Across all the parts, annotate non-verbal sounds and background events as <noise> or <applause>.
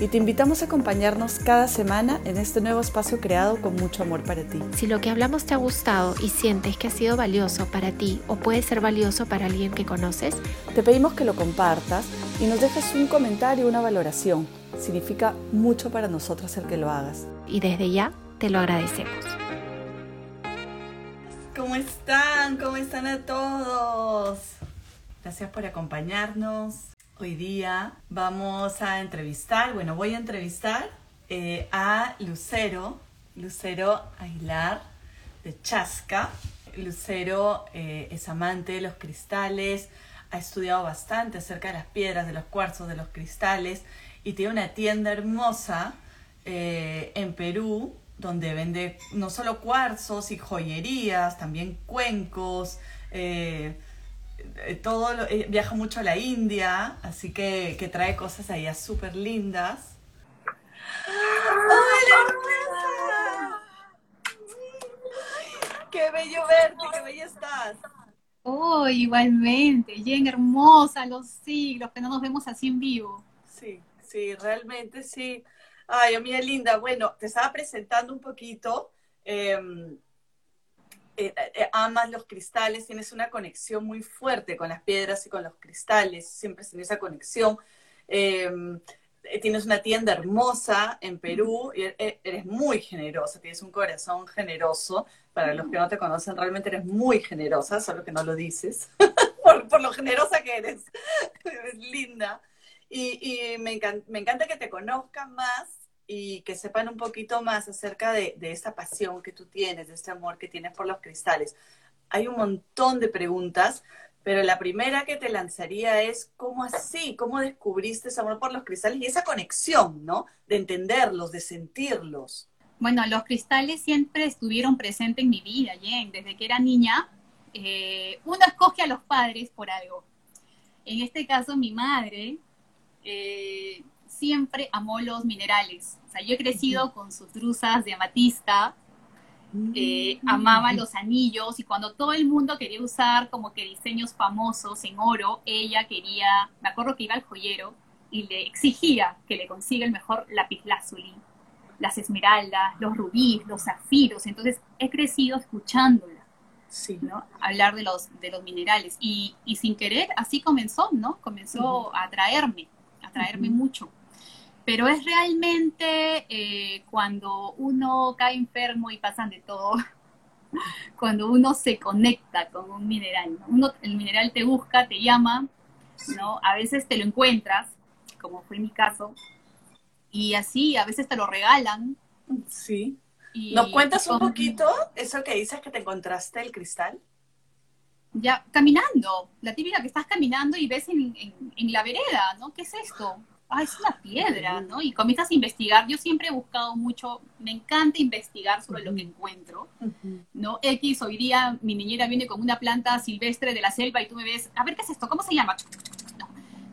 Y te invitamos a acompañarnos cada semana en este nuevo espacio creado con mucho amor para ti. Si lo que hablamos te ha gustado y sientes que ha sido valioso para ti o puede ser valioso para alguien que conoces, te pedimos que lo compartas y nos dejes un comentario una valoración. Significa mucho para nosotros el que lo hagas. Y desde ya te lo agradecemos. ¿Cómo están? ¿Cómo están a todos? Gracias por acompañarnos. Hoy día vamos a entrevistar, bueno, voy a entrevistar eh, a Lucero, Lucero Aguilar de Chasca. Lucero eh, es amante de los cristales, ha estudiado bastante acerca de las piedras, de los cuarzos, de los cristales y tiene una tienda hermosa eh, en Perú donde vende no solo cuarzos y joyerías, también cuencos. Todo eh, viaja mucho a la India, así que, que trae cosas allá súper lindas. ¡Hola, ¡Qué bello verte! ¡Qué bella estás! Oh, igualmente, Jen, hermosa, los siglos, que no nos vemos así en vivo. Sí, sí, realmente sí. Ay, amiga linda, bueno, te estaba presentando un poquito. Em, eh, eh, amas los cristales, tienes una conexión muy fuerte con las piedras y con los cristales, siempre tienes esa conexión. Em, eh, tienes una tienda hermosa en Perú, y e, eres muy generosa, tienes un corazón generoso. Para los que no te conocen, realmente eres muy generosa, solo que no lo dices, <laughs> por, lo generosa que eres. <laughs> eres linda. Y, y me, me encanta que te conozcan más y que sepan un poquito más acerca de, de esta pasión que tú tienes, de este amor que tienes por los cristales. Hay un montón de preguntas, pero la primera que te lanzaría es, ¿cómo así? ¿Cómo descubriste ese amor por los cristales y esa conexión, ¿no? De entenderlos, de sentirlos. Bueno, los cristales siempre estuvieron presentes en mi vida, Jen. Desde que era niña, eh, uno escoge a los padres por algo. En este caso, mi madre eh, siempre amó los minerales. O sea, yo he crecido con sus drusas de amatista, eh, mm. amaba los anillos y cuando todo el mundo quería usar como que diseños famosos en oro, ella quería, me acuerdo que iba al joyero y le exigía que le consiga el mejor lapislázuli, las esmeraldas, los rubíes, los zafiros. Entonces he crecido escuchándola. Sí. ¿no? hablar de los, de los minerales y, y sin querer así comenzó, ¿no? Comenzó a atraerme, a atraerme mucho pero es realmente eh, cuando uno cae enfermo y pasan de todo, <laughs> cuando uno se conecta con un mineral, uno, el mineral te busca, te llama, ¿no? A veces te lo encuentras, como fue mi caso, y así a veces te lo regalan. Sí. ¿Nos cuentas un poquito eso que dices que te encontraste el cristal? Ya, caminando, la típica que estás caminando y ves en, en la vereda, ¿no? ¿Qué es esto? Ah, es una piedra, ¿no? Y comienzas a investigar. Yo siempre he buscado mucho, me encanta investigar sobre lo que encuentro, ¿no? X, hoy día mi niñera viene con una planta silvestre de la selva y tú me ves, a ver, ¿qué es esto? ¿Cómo se llama?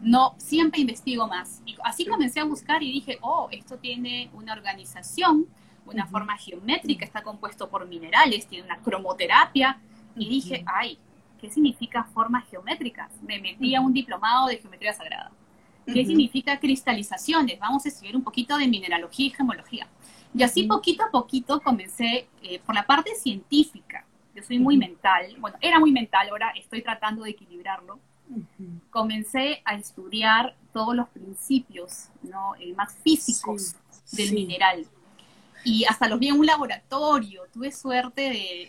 No, siempre investigo más. Y así comencé a buscar y dije, oh, esto tiene una organización, una forma geométrica, está compuesto por minerales, tiene una cromoterapia. Y dije, ay, ¿qué significa formas geométricas? Me metí a un diplomado de geometría sagrada. ¿Qué significa cristalizaciones? Vamos a estudiar un poquito de mineralogía y gemología. Y así poquito a poquito comencé eh, por la parte científica. Yo soy muy mental, bueno, era muy mental, ahora estoy tratando de equilibrarlo. Comencé a estudiar todos los principios ¿no? Eh, más físicos del mineral y hasta los vi en un laboratorio. Tuve suerte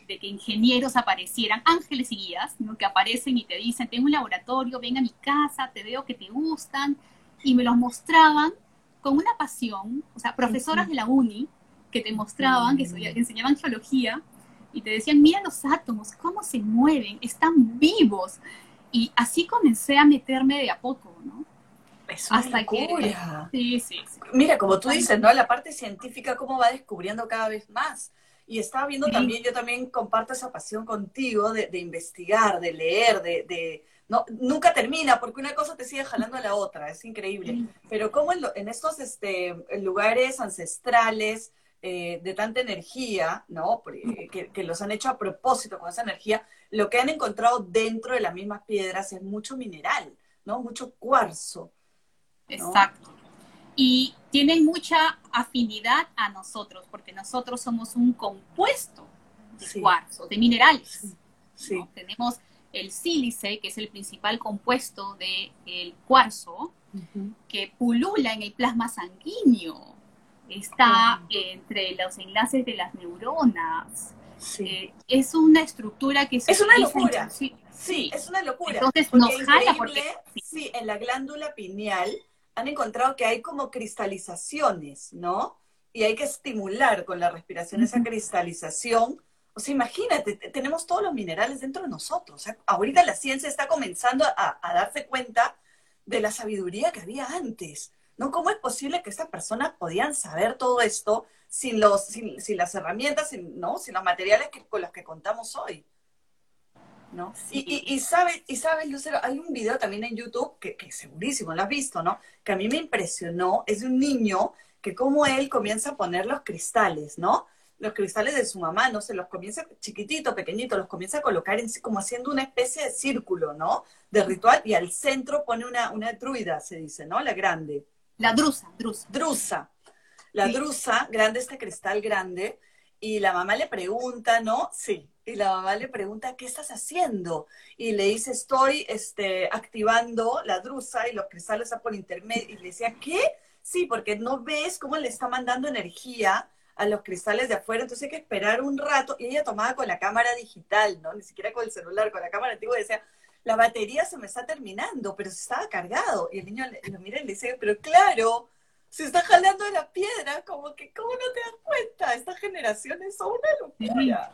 de, que ingenieros aparecieran, ángeles y guías, ¿no? que aparecen y te dicen, tengo un laboratorio, ven a mi casa, te veo que te gustan, y me los mostraban con una pasión, o sea, profesoras de la uni que te mostraban, que, que enseñaban geología, y te decían, mira los átomos, cómo se mueven, están vivos. Y así comencé a meterme de a poco, ¿no? Hasta que. Sí, sí, Mira, como tú dices, ¿no? La parte científica, cómo va descubriendo cada vez más. Y estaba viendo también, yo también comparto esa pasión contigo de, investigar, de leer, de, no, nunca termina porque una cosa te sigue jalando a la otra, es increíble. Pero como en, estos este, lugares ancestrales eh, de tanta energía, ¿no? Que, que, los han hecho a propósito con esa energía, lo que han encontrado dentro de las mismas piedras es mucho mineral, ¿no? Mucho cuarzo. Exacto. Y tienen mucha afinidad a nosotros, porque nosotros somos un compuesto de cuarzo, de minerales. Sí. Tenemos el sílice, que es el principal compuesto del cuarzo, que pulula en el plasma sanguíneo. Está entre los enlaces de las neuronas. Eh, es una estructura que se Es una locura. sí, es una locura. Entonces nos jala porque... Sí, en la glándula pineal han encontrado que hay como cristalizaciones, ¿no? Y hay que estimular con la respiración esa cristalización o sea, imagínate, tenemos todos los minerales dentro de nosotros. O sea, ahorita la ciencia está comenzando a, darse cuenta de la sabiduría que había antes. ¿No? ¿Cómo es posible que estas personas podían saber todo esto sin, los, sin, las herramientas, sin, ¿no? sin los materiales con los que contamos hoy? ¿No? Y, y, sabes, y sabes, Lucero, hay un video también en YouTube que, que, segurísimo lo has visto, ¿no? Que a mí me impresionó, es de un niño que como él comienza a poner los cristales, ¿no? los cristales de su mamá, no se los comienza chiquitito, pequeñito, los comienza a colocar en, como haciendo una especie de círculo, ¿no? De ritual, y al centro pone una, una druida, se dice, ¿no? La grande. La drusa, drusa. Drusa. La drusa, grande, este cristal grande, y la mamá le pregunta, ¿no? Sí. Y la mamá le pregunta, ¿qué estás haciendo? Y le dice, estoy este, activando la drusa y los cristales están por intermedio. Y le decía, ¿qué? Sí, porque no ves cómo le está mandando energía a los cristales de afuera, entonces hay que esperar un rato. Y ella tomaba con la cámara digital, ¿no? Ni siquiera con el celular, con la cámara antigua, y decía, la batería se me está terminando, pero se estaba cargado. Y el niño lo mira y le dice, pero claro, se está jalando de la piedra, como que, ¿cómo no te das cuenta? Estas generaciones son una locura.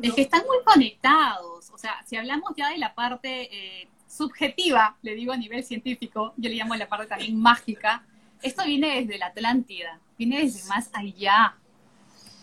Es que están muy conectados. O sea, si hablamos ya de la parte eh, subjetiva, le digo a nivel científico, yo le llamo la parte también mágica, esto viene desde la Atlántida viene desde más allá.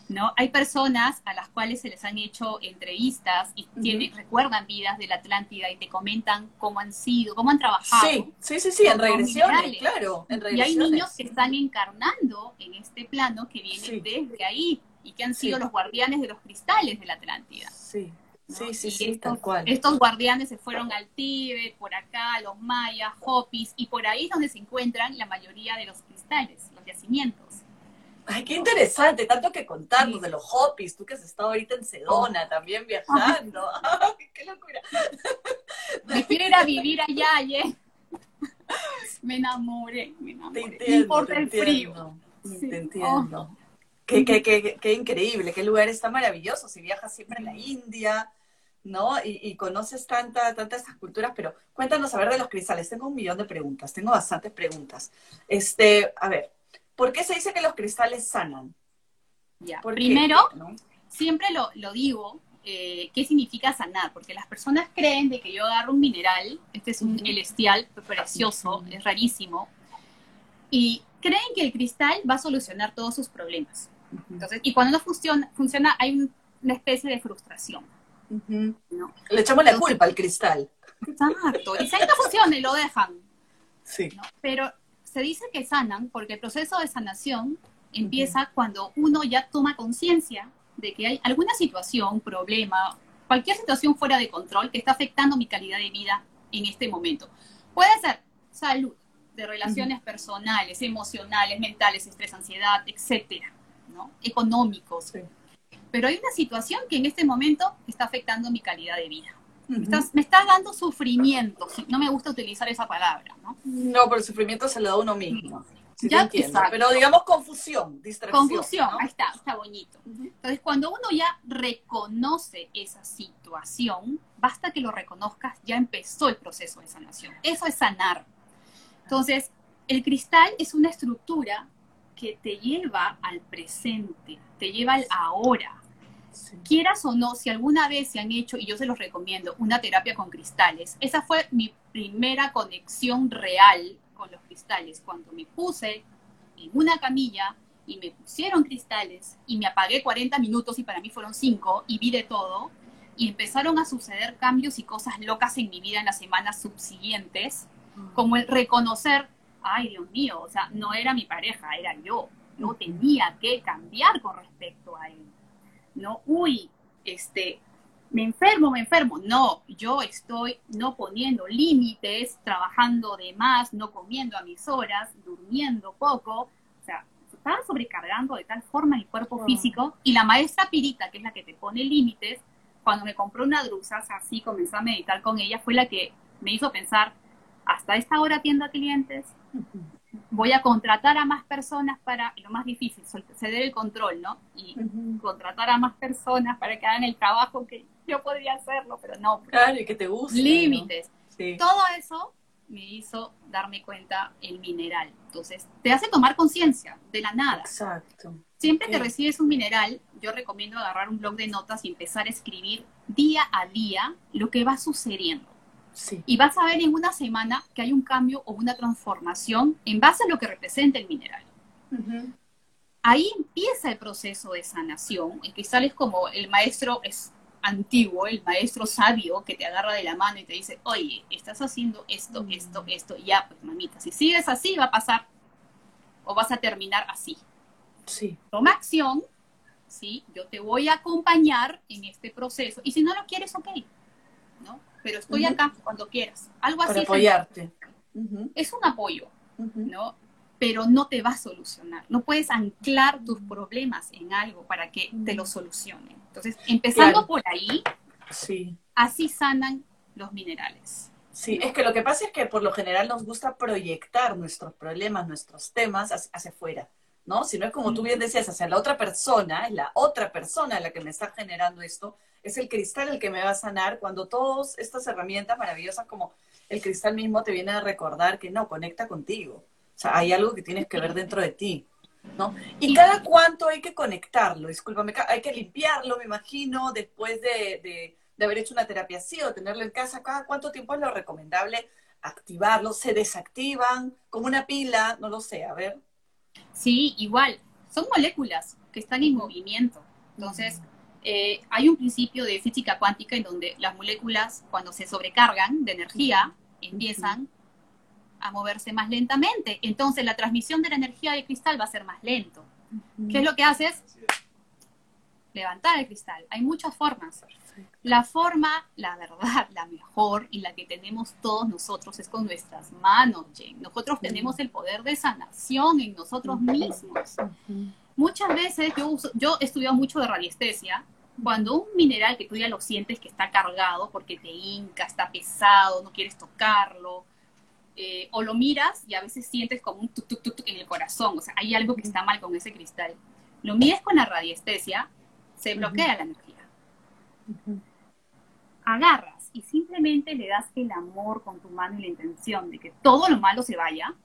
¿no? Hay personas a las cuales se les han hecho entrevistas y tienen, recuerdan vidas de la Atlántida y te comentan cómo han sido, cómo han trabajado. Sí, sí, sí, sí en regresiones, claro. Y hay niños que están encarnando en este plano que vienen desde ahí y que han sido los guardianes de los cristales de la Atlántida. Sí. Sí, sí, sí, estos, Estos guardianes se fueron al Tíbet, por acá, los mayas, hopis, y por ahí es donde se encuentran la mayoría de los cristales, los yacimientos. Ay, qué interesante, tanto que contarnos de los hopis, tú que has estado ahorita en Sedona también <laughs> viajando. Ay, qué locura. Me quiero ir a vivir allá, ¿eh? Me enamoré, me enamoré. Te importa el frío. Te entiendo. Oh. Qué, qué, qué, qué, increíble, qué lugar está maravilloso. Si viajas siempre en la India, ¿no? Y, y, conoces tanta, tantas estas culturas, pero cuéntanos a ver de los cristales. Tengo un millón de preguntas, tengo bastantes preguntas. Este, a ver, ¿Por qué se dice que los cristales sanan? Ya, primero, siempre lo, digo, eh, ¿qué significa sanar? Porque las personas creen de que yo agarro un mineral, este es un celestial precioso, es rarísimo, y creen que el cristal va a solucionar todos sus problemas. Entonces, y cuando no funciona, funciona hay una especie de frustración. Le echamos la culpa al cristal. Exacto. Y si no funciona y lo dejan. Sí. Pero se dice que sanan porque el proceso de sanación empieza cuando uno ya toma conciencia de que hay alguna situación, problema, cualquier situación fuera de control que está afectando mi calidad de vida en este momento. Puede ser salud, de relaciones personales, emocionales, mentales, estrés, ansiedad, etcétera, ¿no? Económicos. Pero hay una situación que en este momento está afectando mi calidad de vida me, estás, dando sufrimiento, no me gusta utilizar esa palabra, ¿no? No, pero el sufrimiento se lo da uno mismo. ya Pero digamos confusión, distracción. Confusión, ahí está, está bonito. Entonces, cuando uno ya reconoce esa situación, basta que lo reconozcas, ya empezó el proceso de sanación. Eso es sanar. Entonces, el cristal es una estructura que te lleva al presente, te lleva al ahora, Quieras o no, si alguna vez se han hecho, y yo se los recomiendo, una terapia con cristales, esa fue mi primera conexión real con los cristales, cuando me puse en una camilla y me pusieron cristales y me apagué 40 minutos y para mí fueron 5 y vi de todo, y empezaron a suceder cambios y cosas locas en mi vida en las semanas subsiguientes, como el reconocer, ay Dios mío, o sea, no era mi pareja, era yo, yo tenía que cambiar con respecto a él, ¿no? Uy, este, me enfermo, me enfermo. No, yo estoy no poniendo límites, trabajando de más, no comiendo a mis horas, durmiendo poco. O sea, estaba sobrecargando de tal forma mi cuerpo físico. Y la maestra Pirita, que es la que te pone límites, cuando me compró una drusa, así comenzó a meditar con ella, fue la que me hizo pensar, hasta esta hora atiendo a clientes, voy a contratar a más personas para, lo más difícil, ceder el control, ¿no? Y contratar a más personas para que hagan el trabajo que yo podría hacerlo, pero no. Claro, y que te guste. Límites. Todo eso me hizo darme cuenta el mineral. Entonces, te hace tomar conciencia de la nada. Exacto. Siempre que recibes un mineral, yo recomiendo agarrar un blog de notas y empezar a escribir día a día lo que va sucediendo. Y vas a ver en una semana que hay un cambio o una transformación en base a lo que representa el mineral. Ahí empieza el proceso de sanación. El cristal es como el maestro es antiguo, el maestro sabio que te agarra de la mano y te dice, oye, estás haciendo esto, mm. esto, esto, ya, pues mamita, si sigues así va a pasar o vas a terminar así. Sí. Toma acción, ¿sí? Yo te voy a acompañar en este proceso. Y si no lo quieres, ok, ¿no? Pero estoy acá cuando quieras. Algo así. Para apoyarte. Es un apoyo, ¿no? Pero no te va a solucionar. No puedes anclar tus problemas en algo para que te lo solucione. Entonces, empezando por ahí, sí. así sanan los minerales. Sí, es que lo que pasa es que por lo general nos gusta proyectar nuestros problemas, nuestros temas hacia, afuera, ¿no? Si no es como tú bien decías, hacia la otra persona, es la otra persona la que me está generando esto, es el cristal el que me va a sanar cuando todas estas herramientas maravillosas como el cristal mismo te vienen a recordar que no, conecta contigo. O sea, hay algo que tienes que ver dentro de ti, ¿no? Y cada cuánto hay que conectarlo, discúlpame, hay que limpiarlo, me imagino, después de, de, haber hecho una terapia así o tenerlo en casa, cada cuánto tiempo es lo recomendable activarlo, se desactivan como una pila, no lo sé, a ver. Sí, igual, son moléculas que están en movimiento. Entonces, eh, hay un principio de física cuántica en donde las moléculas, cuando se sobrecargan de energía, empiezan a moverse más lentamente. Entonces, la transmisión de la energía del cristal va a ser más lento. ¿Qué es lo que haces? Levantar el cristal. Hay muchas formas. La forma, la verdad, la mejor y la que tenemos todos nosotros es con nuestras manos, Jane. Nosotros tenemos el poder de sanación en nosotros mismos. Muchas veces yo, yo he estudiado mucho de radiestesia. Cuando un mineral que tú ya lo sientes que está cargado porque te hinca, está pesado, no quieres tocarlo, eh, o lo miras y a veces sientes como un tuk, tuk, tuk, en el corazón, o sea, hay algo que está mal con ese cristal. Lo mides con la radiestesia, se bloquea la energía. Agarras y simplemente le das el amor con tu mano y la intención de que todo lo malo se vaya,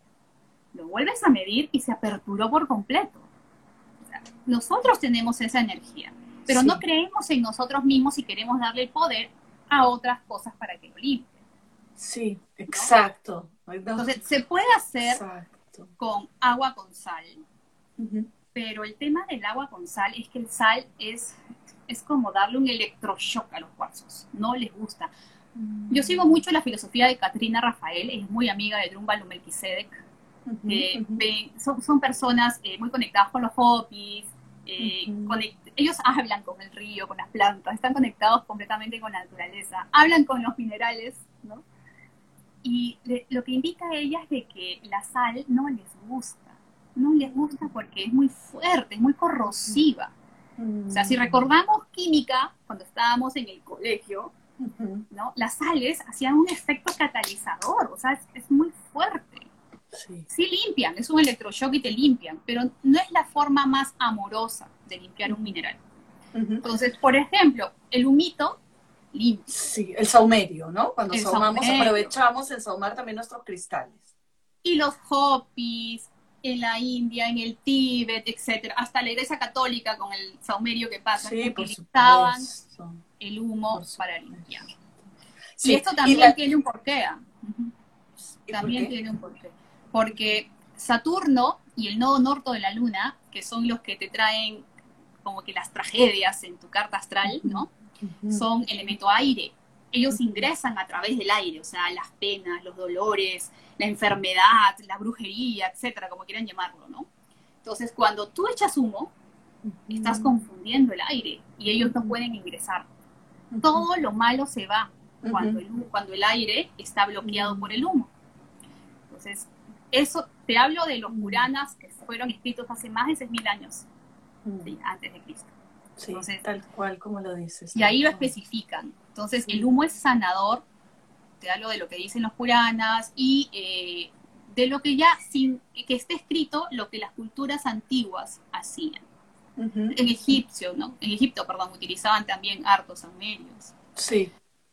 lo vuelves a medir y se aperturó por completo nosotros tenemos esa energía, pero no creemos en nosotros mismos y queremos darle el poder a otras cosas para que lo limpien. Sí, exacto. Entonces, se puede hacer con agua con sal, pero el tema del agua con sal es que el sal es, es como darle un electroshock a los cuarzos, no les gusta. Yo sigo mm. mucho la filosofía de Katrina Rafael, es muy amiga de Drumbal Melquisedec, eh, son, son, personas eh, muy conectadas con los hobbies, eh, ellos hablan con el río, con las plantas, están conectados completamente con la naturaleza, hablan con los minerales, ¿no? Y lo que indica a ella es de que la sal no les gusta, no les gusta porque es muy fuerte, es muy corrosiva. O sea, si recordamos química, cuando estábamos en el colegio, ¿no? Las sales hacían un efecto catalizador, o sea, es muy fuerte. Sí. limpian, es un electroshock y te limpian, pero no es la forma más amorosa de limpiar un mineral. Entonces, por ejemplo, el humito limpia. Sí, el saumerio, ¿no? Cuando saumamos, aprovechamos en saumar también nuestros cristales. Y los hopis, en la India, en el Tíbet, etcétera, hasta la Iglesia Católica con el saumerio que pasa, sí, utilizaban el humo para limpiar. y esto también tiene un porqué. ¿ah? También tiene un porqué porque Saturno y el nodo norte de la luna, que son los que te traen como que las tragedias en tu carta astral, ¿no? son elemento aire. Ellos ingresan a través del aire, o sea, las penas, los dolores, la enfermedad, la brujería, etcétera, como quieran llamarlo, ¿no? Entonces, cuando tú echas humo, estás confundiendo el aire y ellos no pueden ingresar. Todo lo malo se va cuando el, cuando el aire está bloqueado por el humo. Entonces, eso, te hablo de los Puranas que fueron escritos hace más de 6.000 años antes de Cristo. Sí, tal cual como lo dices. Y ahí lo especifican. Entonces, el humo es sanador, te hablo de lo que dicen los Puranas y eh, de lo que ya, sin que esté escrito, lo que las culturas antiguas hacían. En egipcio, ¿no? En Egipto, perdón, utilizaban también hartos saumerios. Sí,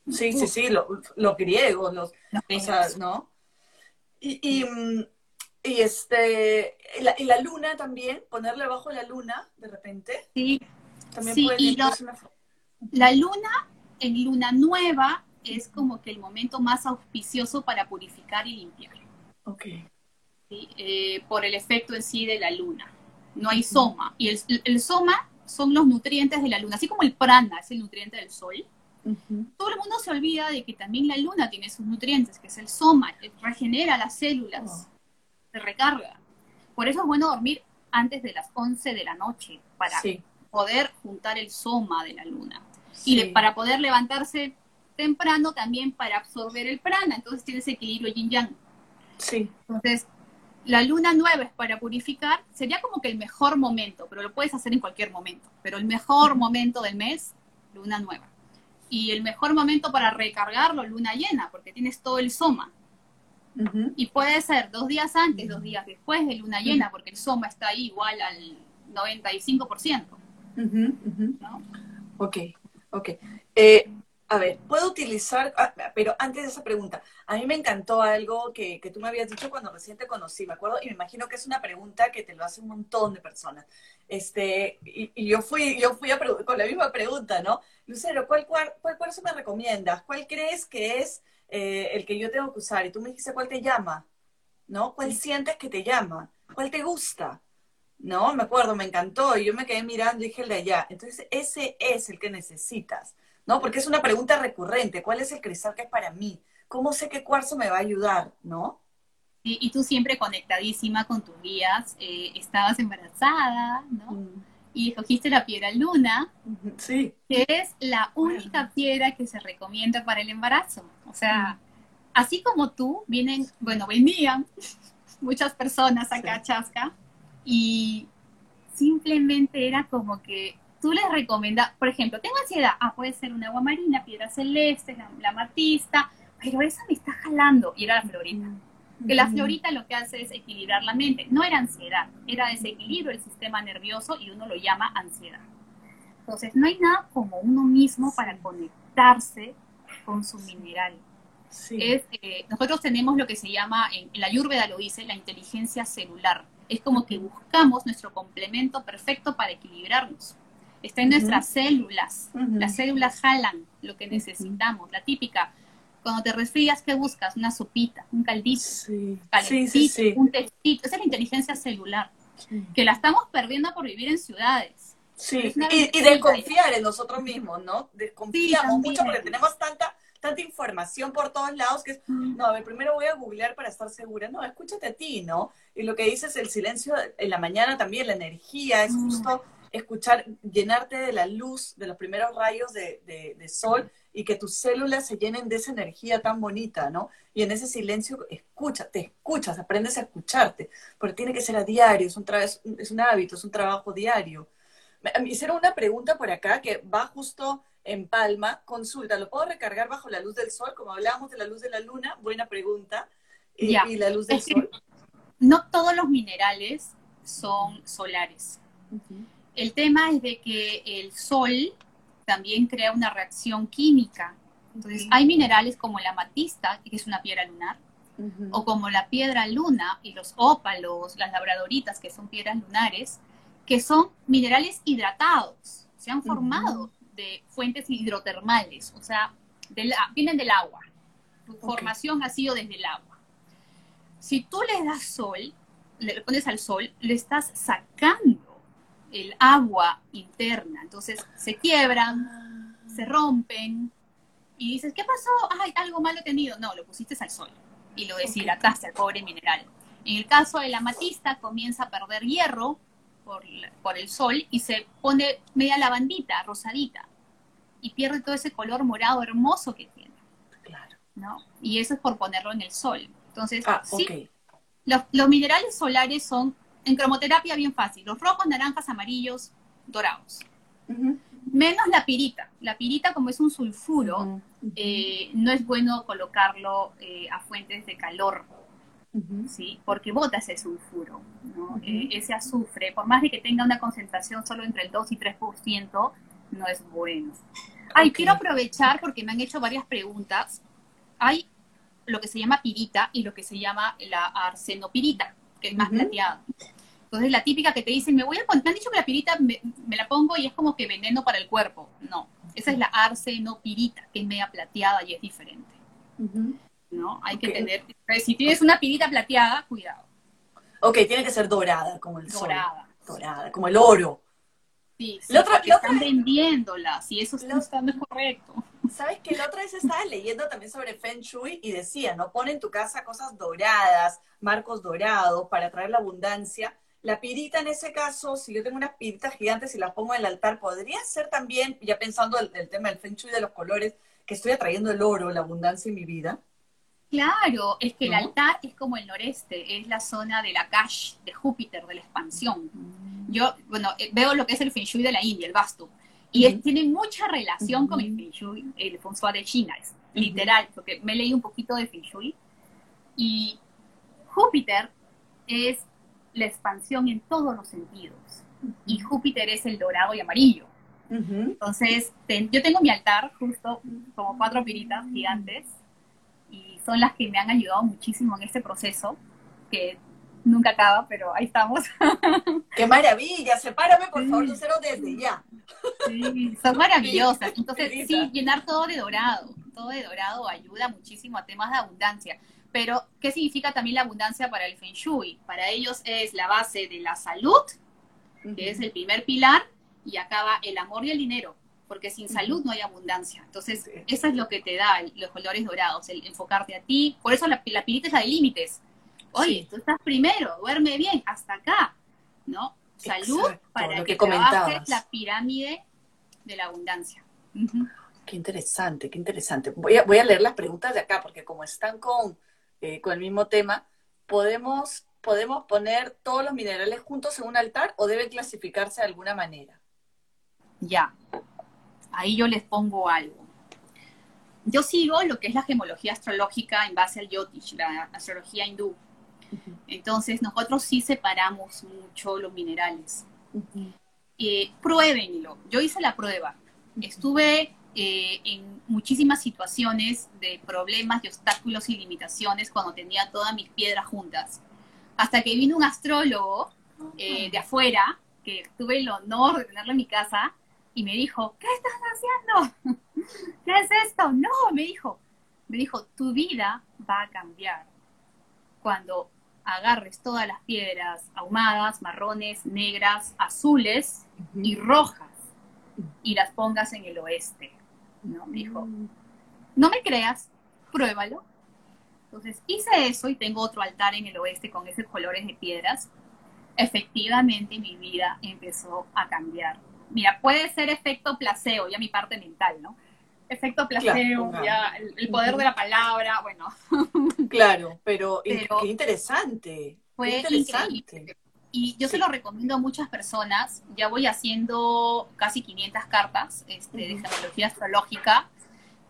sí, sí, sí, los griegos, los, o sea, ¿no? Y, mm, y, este, y la, luna también, ponerle abajo la luna de repente. Sí, también sí, y la luna en luna nueva es como que el momento más auspicioso para purificar y limpiar. Ok. Eh, por el efecto en sí de la luna. No hay soma. Y el, soma son los nutrientes de la luna, así como el prana es el nutriente del sol. Todo el mundo se olvida de que también la luna tiene sus nutrientes, que es el soma, que regenera las células, oh. se recarga. Por eso es bueno dormir antes de las 11 de la noche, para poder juntar el soma de la luna. Y para poder levantarse temprano también para absorber el prana. Entonces tienes equilibrio yin-yang. Sí. Entonces, la luna nueva es para purificar, sería como que el mejor momento, pero lo puedes hacer en cualquier momento. Pero el mejor momento del mes, luna nueva. Y el mejor momento para recargarlo, luna llena, porque tienes todo el soma. Y puede ser dos días antes, dos días después de luna llena, porque el soma está ahí igual al 95%. ¿no? Ok, ok. Eh, a ver, puedo utilizar, ah, pero antes de esa pregunta, a mí me encantó algo que, tú me habías dicho cuando recién te conocí, me acuerdo, y me imagino que es una pregunta que te lo hace un montón de personas. Este, y, yo fui, yo fui con la misma pregunta, ¿no? Lucero, ¿cuál, cuál, cuál curso me recomiendas? ¿Cuál crees que es eh, el que yo tengo que usar? Y tú me dijiste, ¿cuál te llama? ¿No? ¿Cuál sientes que te llama? ¿Cuál te gusta? ¿No? Me acuerdo, me encantó, y yo me quedé mirando y dije el de allá. Entonces, ese es el que necesitas ¿no? Porque es una pregunta recurrente, ¿cuál es el cristal que es para mí? ¿Cómo sé qué cuarzo me va a ayudar, no? Y, tú siempre conectadísima con tus guías, eh, estabas embarazada, ¿no? Mm. Y escogiste la piedra luna, sí. que es la única piedra que se recomienda para el embarazo. O sea, mm. así como tú, vienen, bueno, venían <laughs> muchas personas acá a Chasca y simplemente era como que tú les recomiendas, por ejemplo, tengo ansiedad, ah, puede ser una agua marina, piedra celeste, la, matista, pero esa me está jalando, y era la florita. Que la florita lo que hace es equilibrar la mente, no era ansiedad, era desequilibrio del sistema nervioso y uno lo llama ansiedad. Entonces, no hay nada como uno mismo para conectarse con su mineral. Es, eh, nosotros tenemos lo que se llama, en la Ayurveda lo dice, la inteligencia celular. Es como que buscamos nuestro complemento perfecto para equilibrarnos está en nuestras células. Las células jalan lo que necesitamos, la típica. Cuando te resfrías, ¿qué buscas? Una sopita, un caldito, sí. un testito. Esa es la inteligencia celular, que la estamos perdiendo por vivir en ciudades. Sí, y, de confiar en nosotros mismos, ¿no? Desconfiamos mucho porque tenemos tanta tanta información por todos lados que es, no, a ver, primero voy a googlear para estar segura. No, escúchate a ti, ¿no? Y lo que dices, el silencio en la mañana también, la energía, es justo escuchar, llenarte de la luz, de los primeros rayos de, sol y que tus células se llenen de esa energía tan bonita, ¿no? Y en ese silencio escucha, te escuchas, aprendes a escucharte, porque tiene que ser a diario, es un, es un hábito, es un trabajo diario. Me hicieron una pregunta por acá que va justo en Palma, consulta, ¿lo puedo recargar bajo la luz del sol? Como hablábamos de la luz de la luna, buena pregunta. Y, y la luz del sol. No todos los minerales son solares. El tema es de que el sol también crea una reacción química. Entonces, hay minerales como la amatista, que es una piedra lunar, o como la piedra luna y los ópalos, las labradoritas, que son piedras lunares, que son minerales hidratados, se han formado de fuentes hidrotermales, o sea, vienen del agua. Su formación ha sido desde el agua. Si tú le das sol, le pones al sol, le estás sacando el agua interna. Entonces se quiebran, se rompen y dices, ¿qué pasó? Ay, algo malo he tenido. No, lo pusiste al sol y lo deshidrataste al pobre mineral. En el caso de la amatista, comienza a perder hierro por, por el sol y se pone media lavandita, rosadita, y pierde todo ese color morado hermoso que tiene. Claro. ¿no? Y eso es por ponerlo en el sol. Entonces, Ah, sí, los, los minerales solares son en cromoterapia bien fácil, los rojos, naranjas, amarillos, dorados. Menos la pirita. La pirita, como es un sulfuro, eh, no es bueno colocarlo eh, a fuentes de calor. ¿sí? Porque bota ese sulfuro. Eh, ese azufre, por más de que tenga una concentración solo entre el 2 y 3%, no es bueno. Ay, Ok. quiero aprovechar porque me han hecho varias preguntas. Hay lo que se llama pirita y lo que se llama la arsenopirita, que es más Ujú. plateada. Entonces, la típica que te dicen, me voy a poner, me han dicho que la pirita me, me la pongo y es como que veneno para el cuerpo. No, esa es la arsenopirita, que es media plateada y es diferente. ¿no? Hay que tener, si tienes una pirita plateada, cuidado, Ok, tiene que ser dorada, como el sol. dorada. Dorada, como el oro. Sí, sí, La otra- la están vendiéndolas y eso La- está- no es correcto. ¿Sabes que La otra vez estaba leyendo también sobre Feng Shui y decía, ¿no? Pon en tu casa cosas doradas, marcos dorados para traer la abundancia. La pirita en ese caso, si yo tengo unas piritas gigantes y las pongo en el altar, podría ser también, ya pensando el, el tema del Feng Shui de los colores, que estoy atrayendo el oro, la abundancia en mi vida. Claro, es que el ¿No? altar es como el noreste, es la zona de la Kash, de Júpiter, de la expansión. Yo, bueno, eh, veo lo que es el Feng Shui de la India, el Vastu, y es- tiene mucha relación con el. Feng Shui, el Feng Shui de China, es literal, porque me leí un poquito de Feng Shui, y Júpiter es la expansión en todos los sentidos, y Júpiter es el dorado y amarillo. Entonces, yo tengo mi altar, justo como cuatro piritas gigantes, y son las que me han ayudado muchísimo en este proceso, que nunca acaba, pero ahí estamos. <laughs> ¡Qué maravilla! Sepárame, por favor, Sí. Lucero, desde ya. Sí, son maravillosas. Entonces, sí, llenar todo de dorado, todo de dorado ayuda muchísimo a temas de abundancia. Pero, ¿qué significa también la abundancia para el Feng Shui? Para ellos es la base de la salud, que es el primer pilar, y acaba el amor y el dinero, porque sin salud no hay abundancia. Entonces, Sí. eso es lo que te da el- los colores dorados, el enfocarte a ti. Por eso la, la pirita es la de límites. Oye, Sí. tú estás primero, duerme bien, hasta acá, ¿no? Salud Exacto, para que, que trabajes la pirámide de la abundancia. Qué interesante, qué interesante. Voy a, voy a leer las preguntas de acá, porque como están con, eh, con el mismo tema, ¿podemos, ¿podemos poner todos los minerales juntos en un altar o deben clasificarse de alguna manera? Ya. Ahí yo les pongo algo. Yo sigo lo que es la gemología astrológica en base al Yotish, la astrología hindú. Entonces, nosotros sí separamos mucho los minerales. Eh, pruébenlo. Yo hice la prueba. Estuve eh, en muchísimas situaciones de problemas y obstáculos y limitaciones cuando tenía todas mis piedras juntas. Hasta que vino un astrólogo eh, de afuera, que tuve el honor de tenerlo en mi casa, y me dijo, ¿qué estás haciendo? <laughs> ¿Qué es esto? No, me dijo, me dijo, tu vida va a cambiar cuando agarres todas las piedras ahumadas, marrones, negras, azules y rojas y las pongas en el oeste. ¿no? Me dijo, no me creas, pruébalo. Entonces hice eso y tengo otro altar en el oeste con esos colores de piedras. Efectivamente mi vida empezó a cambiar. Mira, puede ser efecto placebo, ya mi parte mental, ¿no? Efecto placebo, Claro, ya el, el poder de la palabra, bueno, <laughs> Claro, pero, Pero- qué interesante. fue qué interesante. increíble. Y yo se lo recomiendo a muchas personas. Ya voy haciendo casi 500 cartas este, de Ujú. gemología astrológica.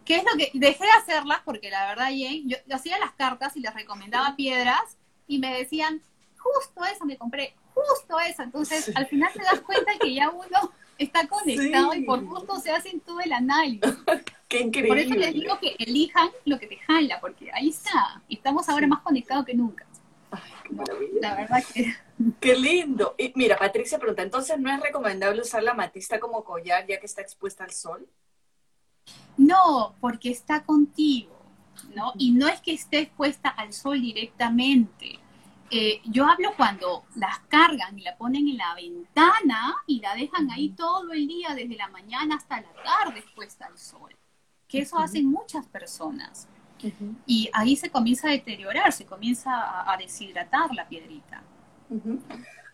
¿Qué es lo que dejé de hacerlas? Porque la verdad, Jane, yo, yo hacía las cartas y les recomendaba piedras y me decían, justo esa me compré, justo esa. Entonces, Sí. al final te das cuenta que ya uno está conectado Sí. y por gusto se hacen todo el análisis. <laughs> Qué increíble. Por eso les digo que elijan lo que te jala, porque ahí está. Estamos ahora más conectados que nunca. Ay, qué ¿no? La verdad que... <laughs> Qué lindo. Y mira, Patricia pregunta, entonces no es recomendable usar la amatista como collar ya que está expuesta al sol? No, porque está contigo, ¿no? Y no es que esté expuesta al sol directamente. Eh, yo hablo cuando las cargan y la ponen en la ventana y la dejan ahí todo el día, desde la mañana hasta la tarde, puesta al sol. Que eso hacen muchas personas. Y ahí se comienza a deteriorar, se comienza a, deshidratar la piedrita.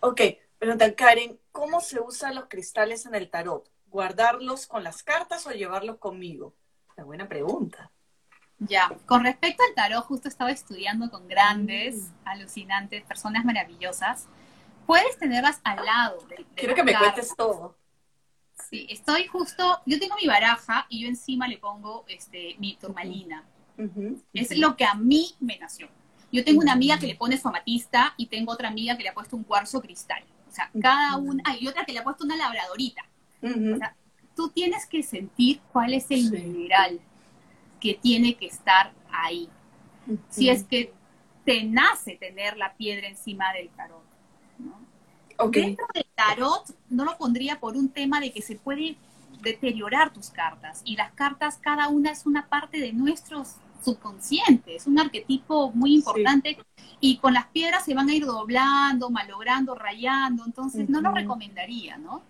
Ok, pero Karen, ¿cómo se usan los cristales en el tarot? ¿Guardarlos con las cartas o llevarlos conmigo? Una buena pregunta. Ya, con respecto al tarot, justo estaba estudiando con grandes, mm. alucinantes, personas maravillosas. Puedes tenerlas al lado. De, Quiero que me cuentes todo. Sí, estoy justo, yo tengo mi baraja y yo encima le pongo este, mi turmalina. Es lo que a mí me nació. Yo tengo una amiga que le pone su amatista y tengo otra amiga que le ha puesto un cuarzo cristal. O sea, cada una, hay otra que le ha puesto una labradorita. O sea, tú tienes que sentir cuál es el mineral que tiene que estar ahí. Si es que te nace tener la piedra encima del tarot. Dentro del tarot no lo pondría por un tema de que se puede deteriorar tus cartas y las cartas cada una es una parte de nuestros subconsciente, es un arquetipo muy importante y con las piedras se van a ir doblando, malogrando, rayando, entonces no lo recomendaría, ¿no?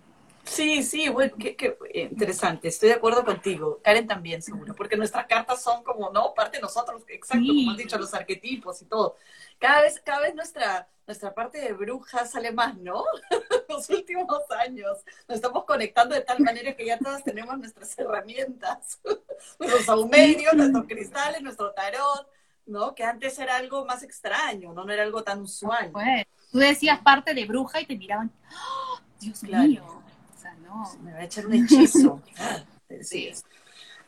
Sí, sí, bueno, qué, eh, interesante, estoy de acuerdo contigo, Karen también seguro, porque nuestras cartas son como, ¿no? Parte de nosotros, exacto, como has dicho, los arquetipos y todo. Cada vez, cada vez nuestra, nuestra parte de bruja sale más, ¿no? <laughs> Los últimos años nos estamos conectando de tal manera que ya todas tenemos nuestras herramientas, <laughs> nuestros aumerios, nuestros cristales, nuestro tarot, ¿no? Que antes era algo más extraño, no, no era algo tan usual. Pues, tú decías parte de bruja y te miraban, ¡Oh, Dios mío me va a echar un hechizo. <laughs> sí.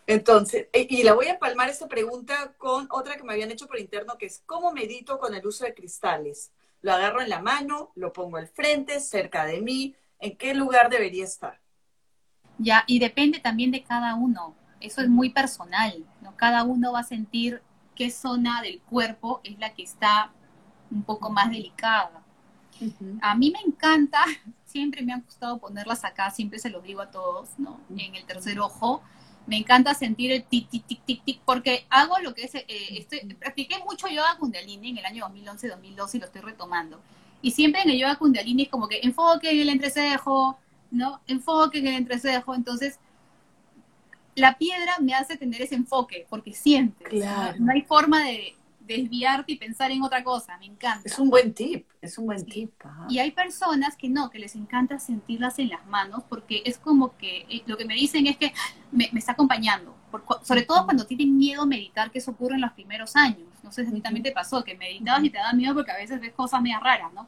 Entonces, y la voy a palmar esta pregunta con otra que me habían hecho por interno, que es, ¿cómo medito con el uso de cristales? Lo agarro en la mano, lo pongo al frente, cerca de mí, ¿en qué lugar debería estar? Ya, y depende también de cada uno. Eso es muy personal, ¿no? Cada uno va a sentir qué zona del cuerpo es la que está un poco más delicada. A mí me encanta, siempre me ha gustado ponerlas acá, siempre se lo digo a todos, ¿no? En el tercer ojo. Me encanta sentir el tic, tic, tic, tic, tic, porque hago lo que es, eh, estoy, practiqué mucho yoga kundalini en el año 2011-2012 y lo estoy retomando. Y siempre en el yoga kundalini es como que enfoque en el entrecejo, ¿no? Enfoque en el entrecejo. Entonces, la piedra me hace tener ese enfoque, porque siempre. Claro. no hay forma de, desviarte y pensar en otra cosa, me encanta. Es un buen tip, es un buen tip. Y hay personas que no, que les encanta sentirlas en las manos porque es como que eh, lo que me dicen es que me, está acompañando, sobre todo cuando tienen miedo a meditar, que eso ocurre en los primeros años. No sé si a mí también te pasó, que meditabas y te da miedo porque a veces ves cosas medio raras, ¿no?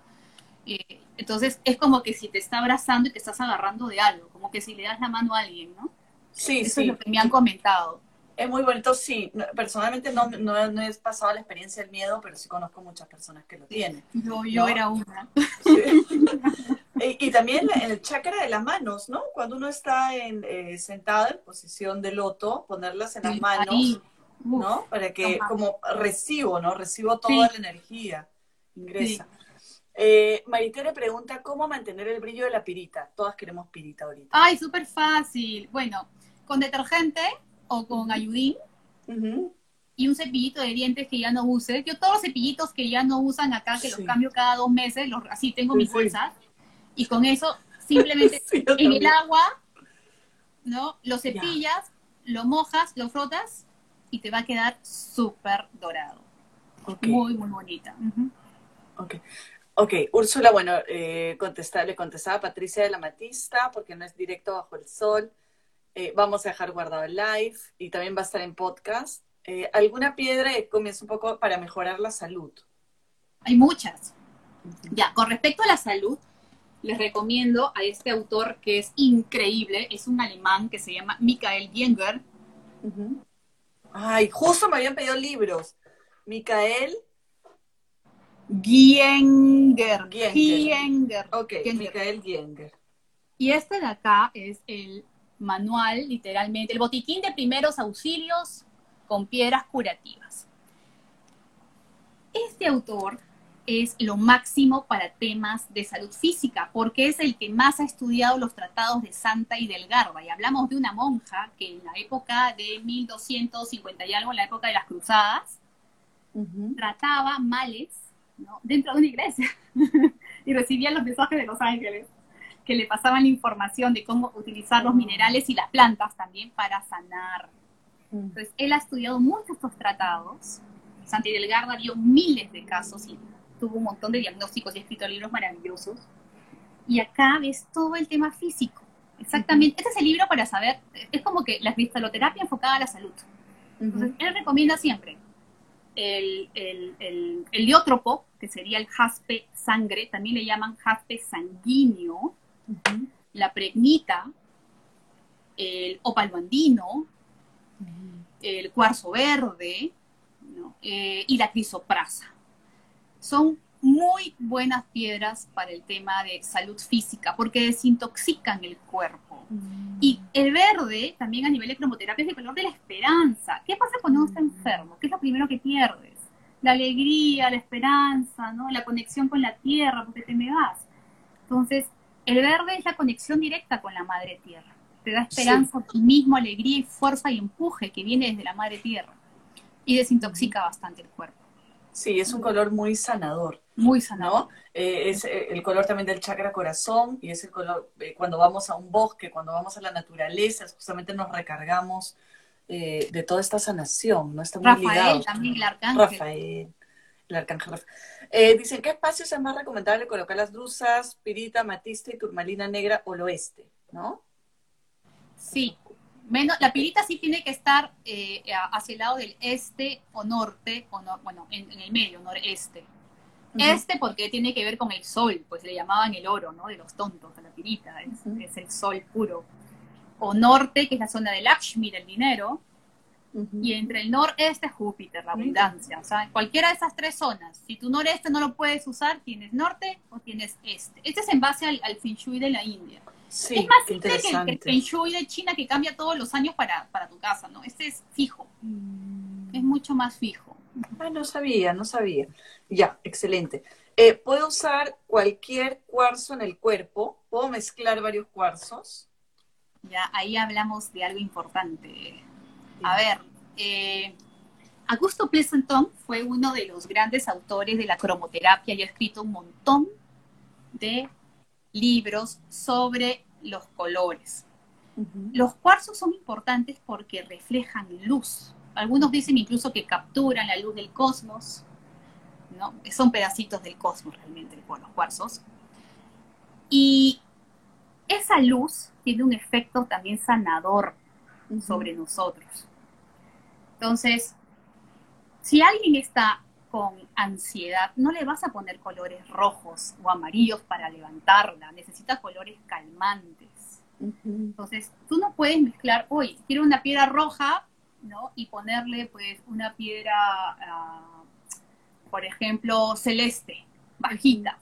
Eh, entonces es como que si te está abrazando y te estás agarrando de algo, como que si le das la mano a alguien, ¿no? Sí, Eso sí. es lo que me han comentado. Es muy bonito, sí. Personalmente no, no, no, he pasado la experiencia del miedo, pero sí conozco muchas personas que lo tienen. Yo, yo era una. <laughs> y, también el chakra de las manos, ¿no? Cuando uno está en, eh, sentado en posición de loto, ponerlas en las manos, ¿no? Para que como recibo, ¿no? Recibo toda la energía, ingresa. Eh, Maritere pregunta, ¿cómo mantener el brillo de la pirita? Todas queremos pirita ahorita. Ay, súper fácil. Bueno, con detergente o con ayudín y un cepillito de dientes que ya no use. Yo todos los cepillitos que ya no usan acá, que los cambio cada dos meses, los, así tengo mis bolsas, y con eso simplemente <laughs> en el agua, ¿no? Lo cepillas, lo mojas, lo frotas y te va a quedar súper dorado. Muy, muy bonita. Ok. Ok, Úrsula, bueno, eh, le contestaba a Patricia de la Matista, porque no es directo bajo el sol. Eh, vamos a dejar guardado el live y también va a estar en podcast. Eh, ¿Alguna piedra que comienza un poco para mejorar la salud? Hay muchas. Ya, con respecto a la salud, les recomiendo a este autor que es increíble, es un alemán que se llama Michael Gienger. Ay, justo me habían pedido libros. Michael Gienger. Gienger. Ok, Michael Gienger. Y este de acá es el manual, literalmente, el botiquín de primeros auxilios con piedras curativas. Este autor es lo máximo para temas de salud física, porque es el que más ha estudiado los tratados de Santa y del Garba. Y hablamos de una monja que en la época de 1250 y algo, en la época de las cruzadas, trataba males ¿no? dentro de una iglesia <laughs> y recibía los mensajes de los ángeles que le pasaban la información de cómo utilizar los minerales y las plantas también para sanar. Mm. Entonces, él ha estudiado muchos estos tratados. Santi Delgarda vio miles de casos y tuvo un montón de diagnósticos y ha escrito libros maravillosos. Y acá ves todo el tema físico. Exactamente. Este es el libro para saber, es como que la cristaloterapia enfocada a la salud. Entonces, él recomienda siempre el, el, el, que sería el jaspe sangre, también le llaman jaspe sanguíneo, la pregnita, el opalo andino, el cuarzo verde eh, y la crisoprasa. Son muy buenas piedras para el tema de salud física porque desintoxican el cuerpo. Mm. Y el verde, también a nivel de cromoterapia, es el color de la esperanza. ¿Qué pasa cuando uno está mm. enfermo? ¿Qué es lo primero que pierdes? La alegría, la esperanza, ¿no? la conexión con la tierra, porque te me vas. Entonces, el verde es la conexión directa con la madre tierra. Te da esperanza, optimismo, alegría y fuerza y empuje que viene desde la madre tierra. Y desintoxica bastante el cuerpo. Sí, es un color muy sanador. Muy sanador. Eh, es eh, el color también del chakra corazón y es el color, eh, cuando vamos a un bosque, cuando vamos a la naturaleza, justamente nos recargamos de toda esta sanación, ¿no? Está muy Rafael, también el arcángel. Rafael, el arcángel Rafael. dicen, ¿qué espacios es más recomendable colocar las drusas, pirita, matista y turmalina negra o el oeste? ¿No? Sí, Menos, la pirita sí tiene que estar eh, hacia el lado del este o norte, o bueno, en, el medio, noreste. Este porque tiene que ver con el sol, pues le llamaban el oro, ¿no? De los tontos, a la pirita, es, el sol puro. O norte, que es la zona del Lakshmi, del dinero. Y entre el noreste, Júpiter, la abundancia. O sea, cualquiera de esas tres zonas. Si tu noreste no lo puedes usar, tienes norte o tienes este. Este es en base al, al Feng Shui de la India es más simple que el Feng Shui de China que cambia todos los años para, tu casa, ¿no? Este es fijo. Mm. Es mucho más fijo. Ah, no sabía, no sabía. Ya, excelente. Eh, ¿Puedo usar cualquier cuarzo en el cuerpo? ¿Puedo mezclar varios cuarzos? Ya, ahí hablamos de algo importante. A ver, eh, Augusto Pleasanton fue uno de los grandes autores de la cromoterapia y ha escrito un montón de libros sobre los colores. Los cuarzos son importantes porque reflejan luz. Algunos dicen incluso que capturan la luz del cosmos, ¿no? Son pedacitos del cosmos realmente los cuarzos. Y esa luz tiene un efecto también sanador sobre nosotros. Entonces, si alguien está con ansiedad, no le vas a poner colores rojos o amarillos para levantarla, necesita colores calmantes. Entonces, tú no puedes mezclar, hoy quiero una piedra roja, ¿no? Y ponerle pues una piedra, ah, por ejemplo, celeste, bajita.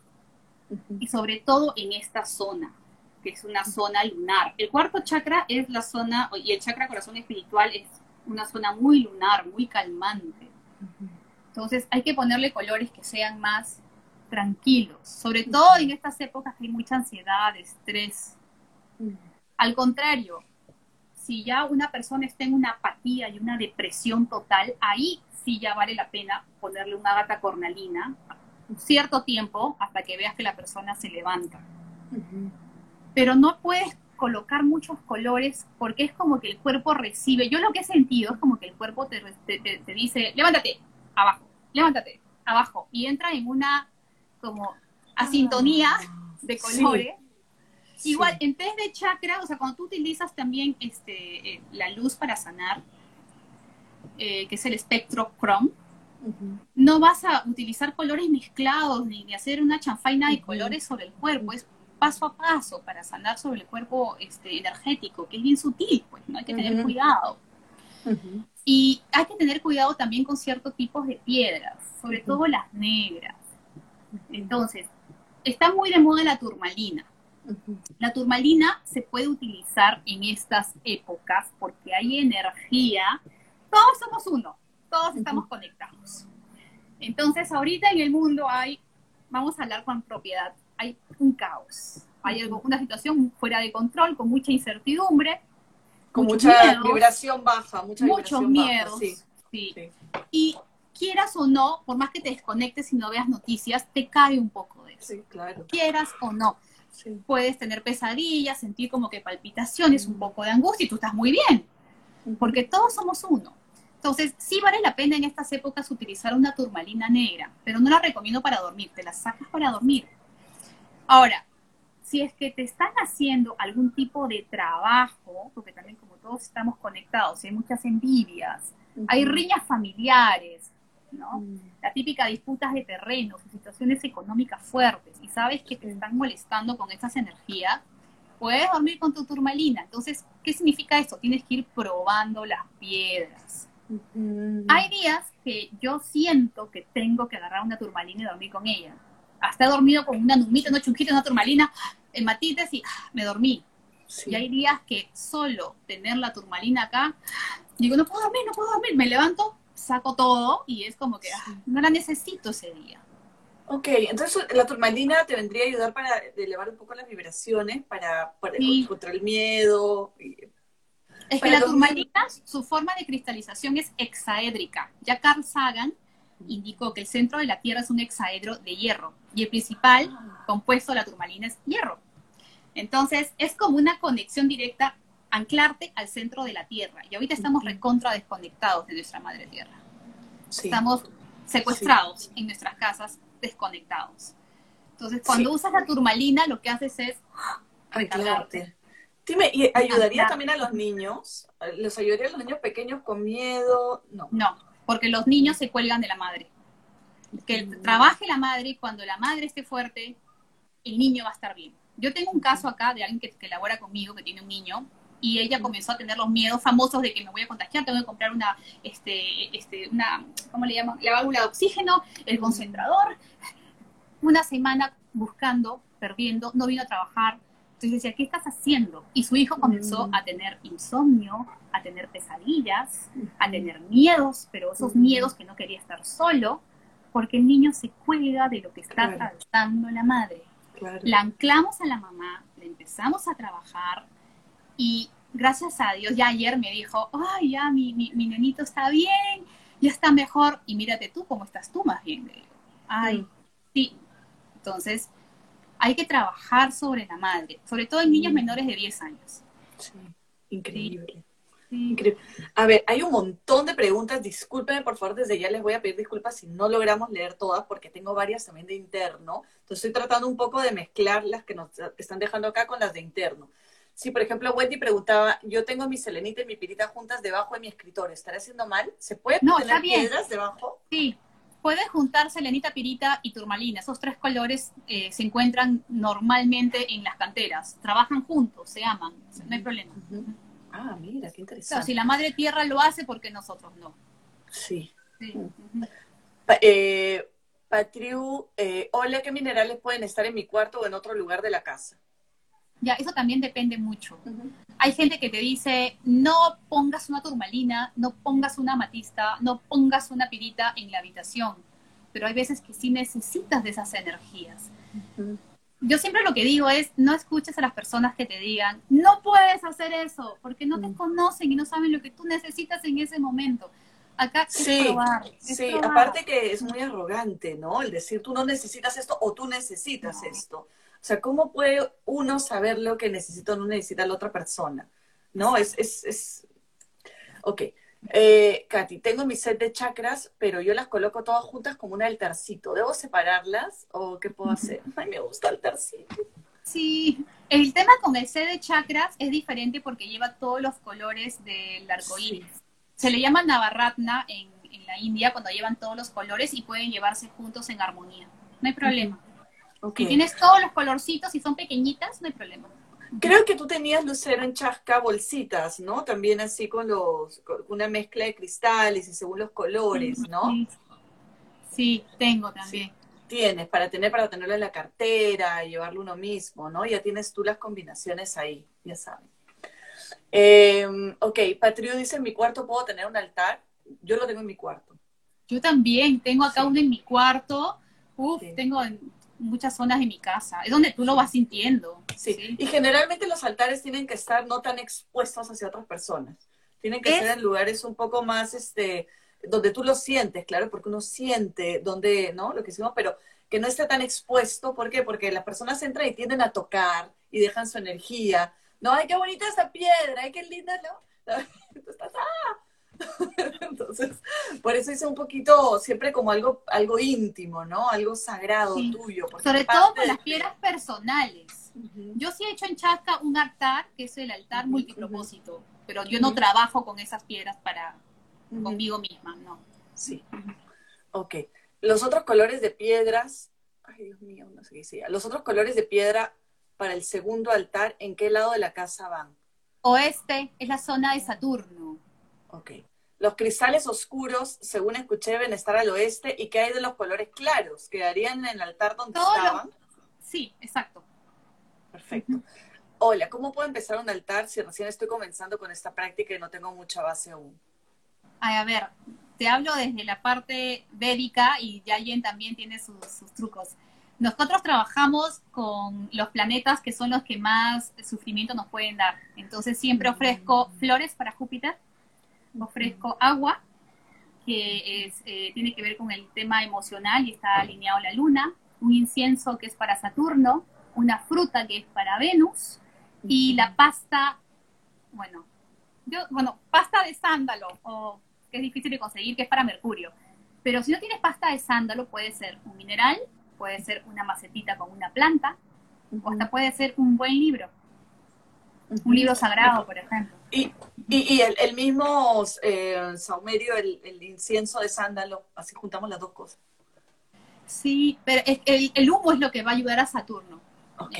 Y sobre todo en esta zona, que es una zona lunar. El cuarto chakra es la zona, y el chakra corazón espiritual es una zona muy lunar, muy calmante. Entonces hay que ponerle colores que sean más tranquilos, sobre todo en estas épocas que hay mucha ansiedad, estrés. Al contrario, si ya una persona está en una apatía y una depresión total, ahí sí ya vale la pena ponerle una gata cornalina un cierto tiempo hasta que veas que la persona se levanta. Pero no puedes colocar muchos colores porque es como que el cuerpo recibe, yo lo que he sentido es como que el cuerpo te, te dice, levántate, abajo, levántate, abajo, y entra en una como asintonía ah, de colores. Igual, en test de chakra, o sea, cuando tú utilizas también este, eh, la luz para sanar, eh, que es el espectro Chrome, no vas a utilizar colores mezclados ni, hacer una chanfaina de colores sobre el cuerpo, es paso a paso para sanar sobre el cuerpo este, energético, que es bien sutil, pues, ¿no? Hay que tener cuidado. Y hay que tener cuidado también con ciertos tipos de piedras, sobre todo las negras. Entonces, está muy de moda la turmalina. La turmalina se puede utilizar en estas épocas porque hay energía. Todos somos uno, todos estamos conectados. Entonces, ahorita en el mundo hay, vamos a hablar con propiedad, un caos. Hay algo, una situación fuera de control, con mucha incertidumbre, con mucha vibración baja, mucha muchos miedos. sí, sí. Y quieras o no, por más que te desconectes y no veas noticias, te cae un poco de eso. Sí, claro. Quieras o no. Sí. Puedes tener pesadillas, sentir como que palpitaciones, un poco de angustia y tú estás muy bien, porque todos somos uno. Entonces, sí vale la pena en estas épocas utilizar una turmalina negra, pero no la recomiendo para dormir, te la sacas para dormir. Ahora, si es que te están haciendo algún tipo de trabajo, porque también como todos estamos conectados, hay muchas envidias, hay riñas familiares, ¿no? La típica disputas de terrenos, situaciones económicas fuertes, y sabes que te están molestando con estas energías, puedes dormir con tu turmalina. Entonces, ¿qué significa esto? Tienes que ir probando las piedras. Hay días que yo siento que tengo que agarrar una turmalina y dormir con ella. Hasta he dormido con una numita, una chunquita, una turmalina, en matites y ah, me dormí. Sí. Y hay días que solo tener la turmalina acá, digo, no puedo dormir, no puedo dormir, me levanto, saco todo y es como que ah, no la necesito ese día. Ok, entonces la turmalina te vendría a ayudar para elevar un poco las vibraciones, para, para Sí. contra el miedo. y- Es que la turmalina, su forma de cristalización es hexaédrica. Ya Carl Sagan indicó que el centro de la Tierra es un hexaedro de hierro y el principal compuesto de la turmalina es hierro. Entonces, es como una conexión directa, anclarte al centro de la Tierra. Y ahorita estamos recontra desconectados de nuestra madre Tierra. Sí. Estamos secuestrados en nuestras casas, desconectados. Entonces, cuando Sí. usas la turmalina, lo que haces es recargarte. Dime, ¿y ayudaría también a los niños? ¿Les ayudaría a los niños pequeños con miedo? No. No, porque los niños se cuelgan de la madre. Que Mm. trabaje la madre y cuando la madre esté fuerte, el niño va a estar bien. Yo tengo un caso acá de alguien que, que labora conmigo, que tiene un niño, y ella comenzó a tener los miedos famosos de que me voy a contagiar, tengo que comprar una, este, este, una, ¿cómo le llaman? La válvula de oxígeno, el concentrador. Una semana buscando, perdiendo, no vino a trabajar. Entonces decía, ¿qué estás haciendo? Y su hijo comenzó Mm. a tener insomnio, a tener pesadillas, a tener miedos, pero esos miedos que no quería estar solo, porque el niño se cuelga de lo que está Claro. atravesando la madre. Claro. La anclamos a la mamá, le empezamos a trabajar y gracias a Dios ya ayer me dijo, ay, ya mi, mi, mi nenito está bien, ya está mejor y mírate tú cómo estás tú más bien. Ay, Mm. sí. Entonces, hay que trabajar sobre la madre, sobre todo en niños Mm. menores de 10 años. Sí. Increíble. Sí. Increíble. A ver, hay un montón de preguntas. Discúlpenme, por favor, desde ya les voy a pedir disculpas si no logramos leer todas, porque tengo varias también de interno. Entonces estoy tratando un poco de mezclar las que nos están dejando acá con las de interno. Si, por ejemplo, Wendy preguntaba, yo tengo mi selenita y mi pirita juntas debajo de mi escritorio, ¿estaré haciendo mal? ¿Se puede No, bien. piedras debajo? Sí, puedes juntar selenita, pirita y turmalina. Esos tres colores eh, se encuentran normalmente en las canteras. Trabajan juntos, se aman, no hay problema. Ah, mira, qué Claro, interesante. si la madre tierra lo hace, ¿por qué nosotros no? Sí. Sí. Mm. Pa- eh, Patriu, eh, hola, ¿qué minerales pueden estar en mi cuarto o en otro lugar de la casa? Ya, eso también depende mucho. Hay gente que te dice, no pongas una turmalina, no pongas una amatista, no pongas una pirita en la habitación. Pero hay veces que sí necesitas de esas energías. Yo siempre lo que digo es, no escuches a las personas que te digan, no puedes hacer eso, porque no te conocen y no saben lo que tú necesitas en ese momento. Acá es Sí, probar. es Sí, probar. aparte que es muy arrogante, ¿no? El decir tú no necesitas esto o tú necesitas No. esto. O sea, ¿cómo puede uno saber lo que necesita o no necesita la otra persona? ¿No? Es, es, es... Ok. Eh, Katy, tengo mi set de chakras, pero yo las coloco todas juntas como un altarcito. ¿Debo separarlas o qué puedo hacer? Ay, me gusta el altarcito. Sí, el tema con el C de chakras es diferente porque lleva todos los colores del arco iris. Se le llama Navaratna en, en la India cuando llevan todos los colores y pueden llevarse juntos en armonía. No hay problema. Ok. Si tienes todos los colorcitos y son pequeñitas, no hay problema. Creo que tú tenías, Lucero, en Chasca bolsitas, ¿no? También así con los, con una mezcla de cristales y según los colores, ¿no? Sí, Sí, tengo también. Tienes, para tener, para tenerlo en la cartera, llevarlo uno mismo, ¿no? Ya tienes tú las combinaciones ahí, ya saben. Eh, ok, Patriu dice, en mi cuarto puedo tener un altar. Yo lo tengo en mi cuarto. Yo también tengo acá Sí. uno en mi cuarto. Uf, tengo en muchas zonas de mi casa. Es donde tú lo vas sintiendo. Sí. Y generalmente los altares tienen que estar no tan expuestos hacia otras personas. Tienen que Es- ser en lugares un poco más, este, donde tú lo sientes, claro, porque uno siente donde, ¿no? Lo que hicimos, pero que no esté tan expuesto. ¿Por qué? Porque las personas entran y tienden a tocar y dejan su energía. No, ay, qué bonita esa piedra, ay, qué linda, ¿no? <laughs> ¡ah! <laughs> Entonces, por eso hice un poquito, siempre como algo, algo íntimo, ¿no? Algo sagrado tuyo. Sobre todo con las piedras personales. Yo sí he hecho en Chasca un altar, que es el altar multipropósito, pero yo no trabajo con esas piedras para conmigo misma, no. Sí. Ok. Los otros colores de piedras, ay Dios mío, no sé qué decía. Los otros colores de piedra para el segundo altar, ¿en qué lado de la casa van? Oeste es la zona de Saturno. Ok. Los cristales oscuros, según escuché, deben estar al oeste. ¿Y qué hay de los colores claros? ¿Quedarían en el altar donde estaban? Sí, exacto. Perfecto. Hola, ¿cómo puedo empezar un altar si recién estoy comenzando con esta práctica y no tengo mucha base aún? a ver, te hablo desde la parte védica y Yayen también tiene sus, trucos. Nosotros trabajamos con los planetas que son los que más sufrimiento nos pueden dar. Entonces siempre ofrezco flores para Júpiter, ofrezco agua, que es, eh, tiene que ver con el tema emocional y está alineado a la luna, un incienso que es para Saturno, una fruta que es para Venus y la pasta, bueno, yo, bueno, pasta de sándalo, o que es difícil de conseguir, que es para Mercurio. Pero si no tienes pasta de sándalo, puede ser un mineral, puede ser una macetita con una planta, o hasta puede ser un buen libro. Un libro sagrado, por ejemplo. Y, y, el, mismo eh, saumerio, el, incienso de sándalo, así juntamos las dos cosas. Sí, pero el, el, humo es lo que va a ayudar a Saturno. Ok.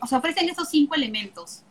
O sea, ofrecen esos cinco elementos.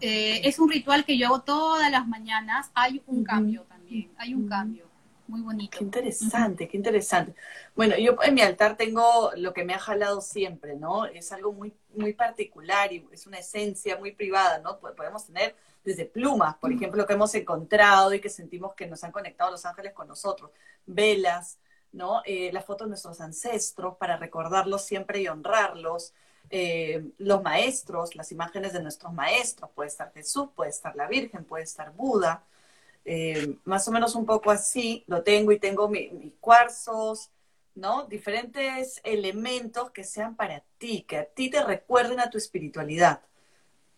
Eh, es un ritual que yo hago todas las mañanas. Hay un cambio también, hay un cambio muy bonito. Qué interesante, qué interesante. Bueno, yo en mi altar tengo lo que me ha jalado siempre, ¿no? Es algo muy, muy particular y es una esencia muy privada, ¿no? Podemos tener desde plumas, por ejemplo, que hemos encontrado y que sentimos que nos han conectado los ángeles con nosotros, velas, ¿no? Eh, las fotos de nuestros ancestros para recordarlos siempre y honrarlos. Eh, los maestros, las imágenes de nuestros maestros, puede estar Jesús, puede estar la Virgen, puede estar Buda, eh, más o menos un poco así, lo tengo y tengo mis cuarzos, ¿no? Diferentes elementos que sean para ti, que a ti te recuerden a tu espiritualidad,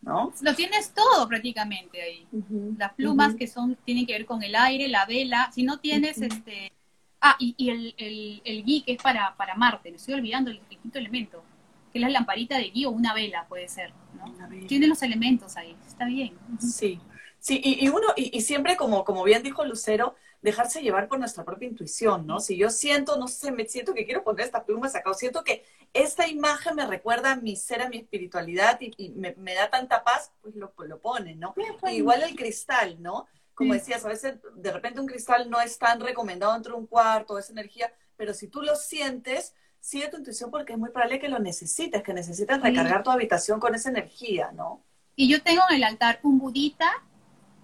¿no? Lo tienes todo prácticamente ahí. Las plumas que son, tienen que ver con el aire, la vela, si no tienes este... Ah, y, el, el, el gui que es para, para Marte, me estoy olvidando el, quinto elemento, que es la lamparita de gui o una vela puede ser, ¿no? Tiene los elementos ahí, está bien. Sí. Sí, y, uno, y, siempre como, como bien dijo Lucero, dejarse llevar por nuestra propia intuición, ¿no? Si yo siento, no sé, me siento que quiero poner esta pluma acá, o siento que esta imagen me recuerda a mi ser, a mi espiritualidad y, me, da tanta paz, pues lo, lo ponen, ¿no? igual el cristal, ¿no? Como decías, a veces de repente un cristal no es tan recomendado dentro de un cuarto, esa energía, pero si tú lo sientes, sigue tu intuición porque es muy probable que lo necesites, que necesites recargar tu habitación con esa energía, ¿no? Y yo tengo en el altar un budita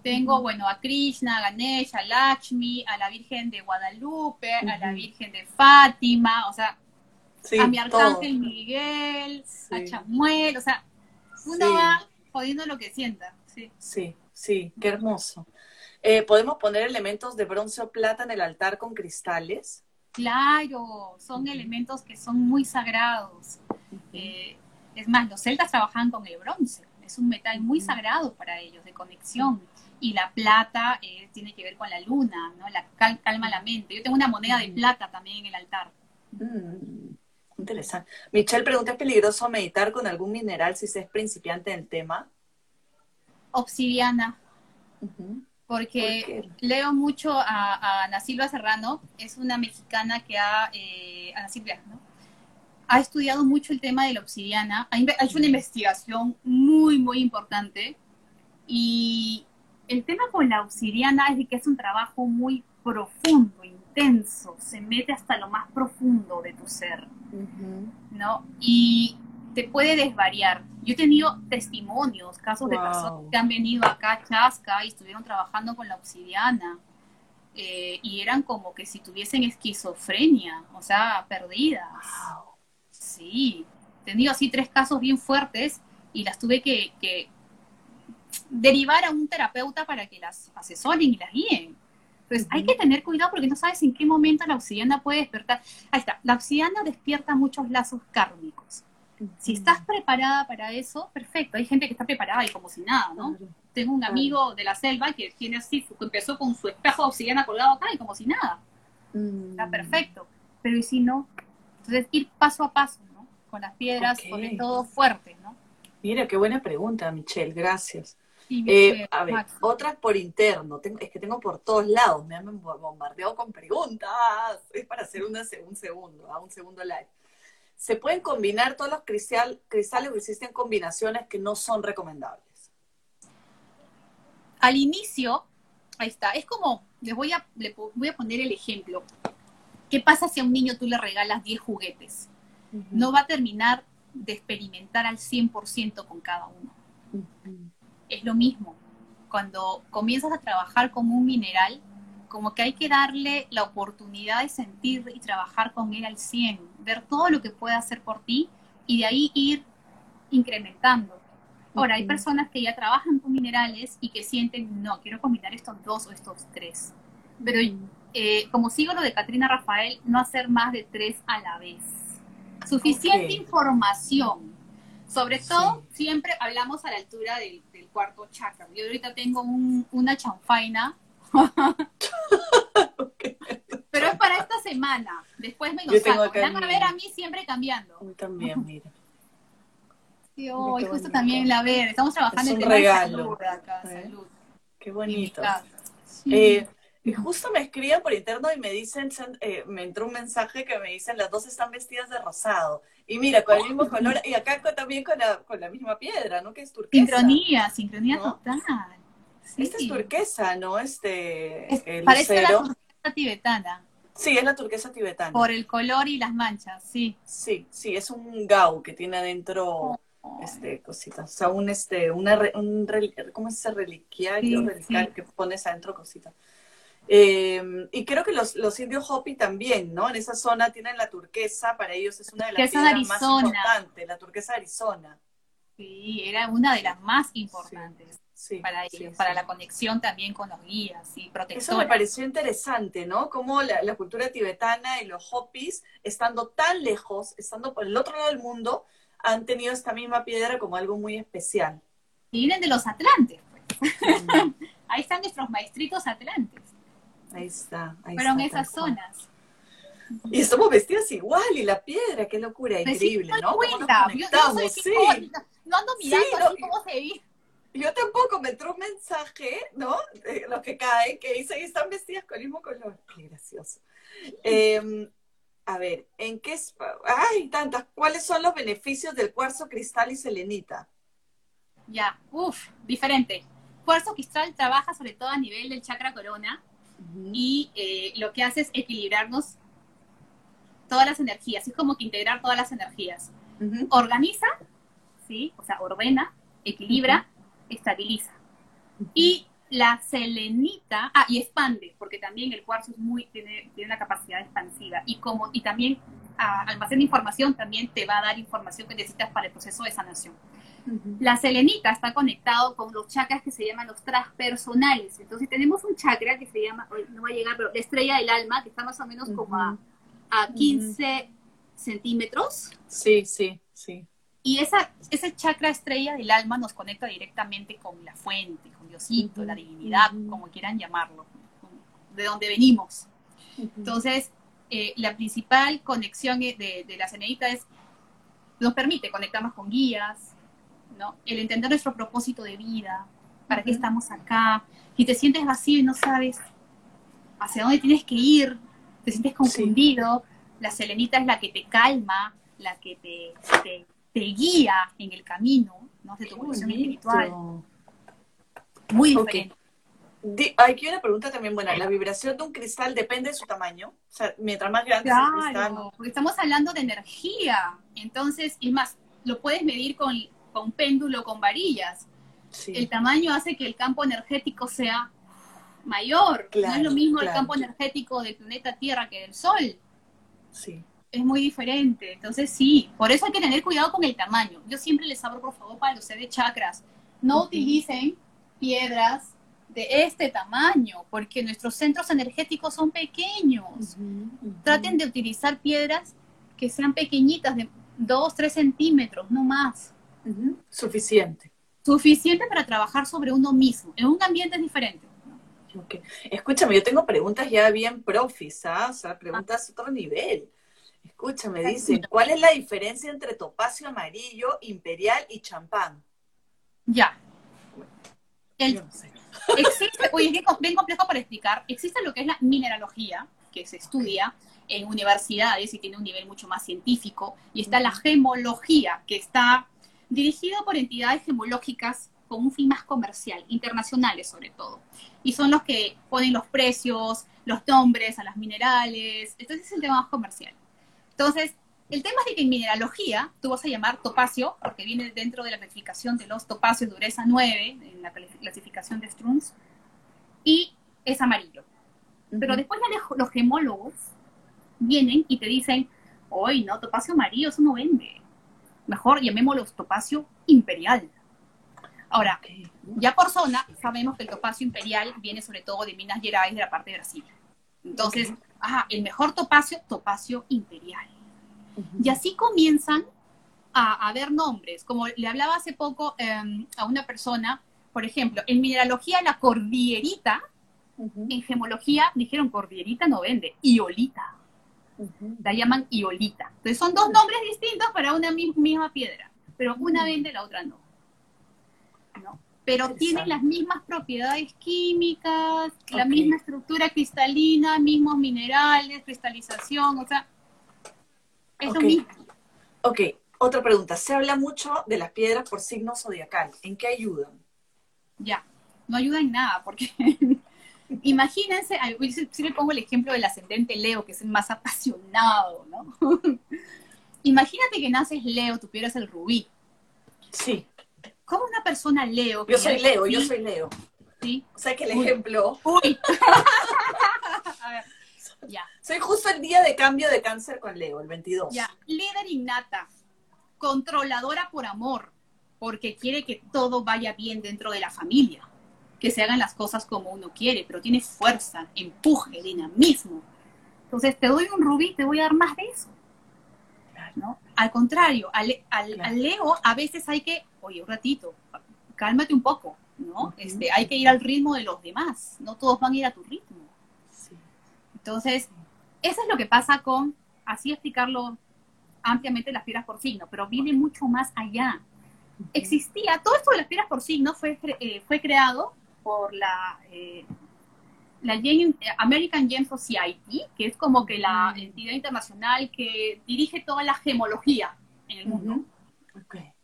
tengo, bueno, a Krishna, a Ganesh, a Lakshmi, a la Virgen de Guadalupe, a la Virgen de Fátima, o sea, a mi arcángel Miguel, a Chamuel, o sea, uno va jodiendo lo que sienta. Sí, sí, sí qué hermoso. Eh, ¿Podemos poner elementos de bronce o plata en el altar con cristales? Claro, son elementos que son muy sagrados. Eh, es más, los celtas trabajan con el bronce, es un metal muy sagrado para ellos, de conexión y la plata eh, tiene que ver con la luna, ¿no? La calma la mente. Yo tengo una moneda de mm. plata también en el altar. Mm, interesante. Michelle pregunta, ¿es peligroso meditar con algún mineral si se es principiante en el tema? Obsidiana. Porque leo mucho a, Ana Silva Serrano, es una mexicana que ha, eh, Ana Silvia, ¿no? ha estudiado mucho el tema de la obsidiana, ha, hecho una investigación muy, muy importante y el tema con la obsidiana es que es un trabajo muy profundo, intenso, se mete hasta lo más profundo de tu ser, ¿no? Y te puede desvariar. Yo he tenido testimonios, casos de personas que han venido acá a Chasca y estuvieron trabajando con la obsidiana. Eh, y eran como que si tuviesen esquizofrenia, o sea, perdidas. Sí, he tenido así tres casos bien fuertes y las tuve que, que derivar a un terapeuta para que las asesoren y las guíen. Entonces hay que tener cuidado porque no sabes en qué momento la obsidiana puede despertar. Ahí está, la obsidiana despierta muchos lazos kármicos. Si estás preparada para eso, perfecto. Hay gente que está preparada y como si nada, ¿no? Tengo un amigo de la selva que tiene así, empezó con su espejo de obsidiana colgado acá y como si nada. Está perfecto. Pero ¿y si no? Entonces ir paso a paso, ¿no? Con las piedras, sobre todo fuertes, ¿no? Mira, qué buena pregunta, Michelle, gracias. Eh, a ver, otras por interno, tengo, es que tengo por todos lados, me han bombardeado con preguntas, <laughs> es para hacer una, un segundo, a un segundo live. ¿Se pueden combinar todos los cristal, cristales o existen combinaciones que no son recomendables? Al inicio, ahí está, es como, les voy a, voy a poner el ejemplo. ¿Qué pasa si a un niño tú le regalas 10 juguetes? No va a terminar de experimentar al 100% con cada uno es lo mismo. Cuando comienzas a trabajar con un mineral, como que hay que darle la oportunidad de sentir y trabajar con él al 100, ver todo lo que puede hacer por ti y de ahí ir incrementando. Ahora, hay personas que ya trabajan con minerales y que sienten, no, quiero combinar estos dos o estos tres. Pero eh, como sigo lo de Katrina Rafael, no hacer más de tres a la vez. Suficiente información. Sobre todo, siempre hablamos a la altura del, cuarto chakra. Yo ahorita tengo una chanfaina. <laughs> Pero es para esta semana. Después me lo saco. Van a ver a mí siempre cambiando. también, mira. Sí, oh, justo también la ver. Estamos trabajando en tema salud acá, ¿Eh? salud. Qué bonito. Eh, y justo me escriben por interno y me dicen, eh, me entró un mensaje que me dicen, las dos están vestidas de rosado. Y mira, con el mismo color, y acá también con la, con la misma piedra, ¿no? Que es turquesa. Sincronía, sincronía total. Esta es turquesa, ¿no? Este, el parece la turquesa tibetana. Sí, es la turquesa tibetana. Por el color y las manchas, sí. Sí, sí, es un gau que tiene adentro este cositas, o sea, un este una un ¿cómo es ese reliquiario, que pones adentro cositas. Eh, y creo que los, los, indios Hopi también, ¿no? En esa zona tienen la turquesa, para ellos es una de las piedras más importantes, la turquesa de Arizona. Sí, era una de las más importantes para ellos, para la conexión también con los guías y protectores. Eso me pareció interesante, ¿no? Cómo la, la, cultura tibetana y los Hopis, estando tan lejos, estando por el otro lado del mundo, han tenido esta misma piedra como algo muy especial. Y vienen de los Atlantes, pues. <laughs> Ahí están nuestros maestritos atlantes. Ahí está. Ahí Fueron esas zonas. Y estamos vestidos igual, y la piedra, qué locura, increíble, ¿no? Cuenta. Yo, no, sí. no ando mirando así cómo se ve. Yo tampoco me entró un mensaje, ¿no? De lo que cae, que dice que están vestidas con el mismo color. Qué gracioso. Em, a ver, ¿en qué? Ay, tantas. ¿Cuáles son los beneficios del cuarzo, cristal y selenita? Ya, uff, diferente. Cuarzo cristal trabaja sobre todo a nivel del chakra corona, y eh, lo que hace es equilibrarnos todas las energías, es como que integrar todas las energías. Organiza, ¿sí? O sea, ordena, equilibra, estabiliza. Y la selenita, ah, y expande, porque también el cuarzo es muy, tiene, tiene una capacidad expansiva. Y como, y también ah, almacena información, también te va a dar información que necesitas para el proceso de sanación. La selenita está conectado con los chakras que se llaman los transpersonales. Entonces tenemos un chakra que se llama, no va a llegar, pero la estrella del alma, que está más o menos como a, a 15 centímetros. Sí, sí, sí. Y esa, ese chakra estrella del alma nos conecta directamente con la fuente, con Diosito, la divinidad, como quieran llamarlo, de donde venimos. Entonces, eh, la principal conexión de, de la selenita es, nos permite conectarnos con guías, el entender nuestro propósito de vida, para qué estamos acá, y te sientes vacío y no sabes hacia dónde tienes que ir, te sientes confundido, la selenita es la que te calma, la que te, te, guía en el camino, ¿no? De tu evolución espiritual. Muy diferente. Aquí hay una pregunta también buena. ¿La vibración de un cristal depende de su tamaño? O sea, mientras más grande es el cristal. Porque estamos hablando de energía. Entonces, es más, lo puedes medir con con péndulo, con varillas. El tamaño hace que el campo energético sea mayor. no es lo mismo el campo energético del planeta Tierra que del Sol. Sí. Es muy diferente. Entonces, sí, por eso hay que tener cuidado con el tamaño. Yo siempre les abro, por favor, para los de chakras. No utilicen piedras de este tamaño, porque nuestros centros energéticos son pequeños. Traten de utilizar piedras que sean pequeñitas, de 2, 3 centímetros, no más. Suficiente. Suficiente para trabajar sobre uno mismo. En un ambiente diferente. Escúchame, yo tengo preguntas ya bien profis, ¿ah? O sea, preguntas a otro nivel. Escúchame, dicen, ¿cuál es la diferencia entre topacio amarillo, imperial y champán? Ya. Existe, oye, es bien complejo para explicar. Existe lo que es la mineralogía, que se estudia en universidades y tiene un nivel mucho más científico, y está la gemología, que está dirigido por entidades gemológicas con un fin más comercial, internacionales sobre todo. Y son los que ponen los precios, los nombres a las minerales. Entonces es el tema más comercial. Entonces, el tema es de que en mineralogía tú vas a llamar topacio, porque viene dentro de la clasificación de los topacios dureza 9, en la clasificación de Strunz, y es amarillo. Pero después los gemólogos vienen y te dicen, hoy no, topacio amarillo, eso no vende. Mejor llamémoslo topacio imperial. Ahora, ya por zona, sabemos que el topacio imperial viene sobre todo de Minas Gerais, de la parte de Brasil. Entonces, ajá, el mejor topacio, topacio imperial. Y así comienzan a, haber nombres. Como le hablaba hace poco em, a una persona, por ejemplo, en mineralogía la cordillerita, en gemología dijeron cordillerita no vende, iolita. La llaman iolita. Entonces son dos nombres distintos para una misma piedra, pero una vende, la otra no. ¿no? Pero tienen las mismas propiedades químicas, la misma estructura cristalina, mismos minerales, cristalización, o sea, es lo mismo. Ok, otra pregunta. Se habla mucho de las piedras por signo zodiacal. ¿En qué ayudan? Ya, no ayudan en nada, porque imagínense, si le pongo el ejemplo del ascendente Leo, que es el más apasionado, ¿no? <laughs> Imagínate que naces Leo, tu piedra es el rubí. Sí. ¿Cómo una persona Leo? Yo soy Leo, yo soy Leo. Sí. O sea que el ejemplo. Uy. <laughs> A ver, ya. Soy justo el día de cambio de cáncer con Leo, el 22. Ya. Líder innata. Controladora por amor. Porque quiere que todo vaya bien dentro de la familia. Que se hagan las cosas como uno quiere, pero tiene fuerza, empuje, dinamismo. Entonces, te doy un rubí, te voy a dar más de eso. ¿no? Al contrario, al, al, Leo a veces hay que, oye, un ratito, cálmate un poco, ¿no? este, hay que ir al ritmo de los demás, no todos van a ir a tu ritmo. Entonces, eso es lo que pasa con, así explicarlo ampliamente, las piedras por signo, pero viene mucho más allá. Existía, todo esto de las piedras por signo fue, eh, fue creado por la eh, la American Gem Society, que es como que la mm. entidad internacional que dirige toda la gemología en el mundo.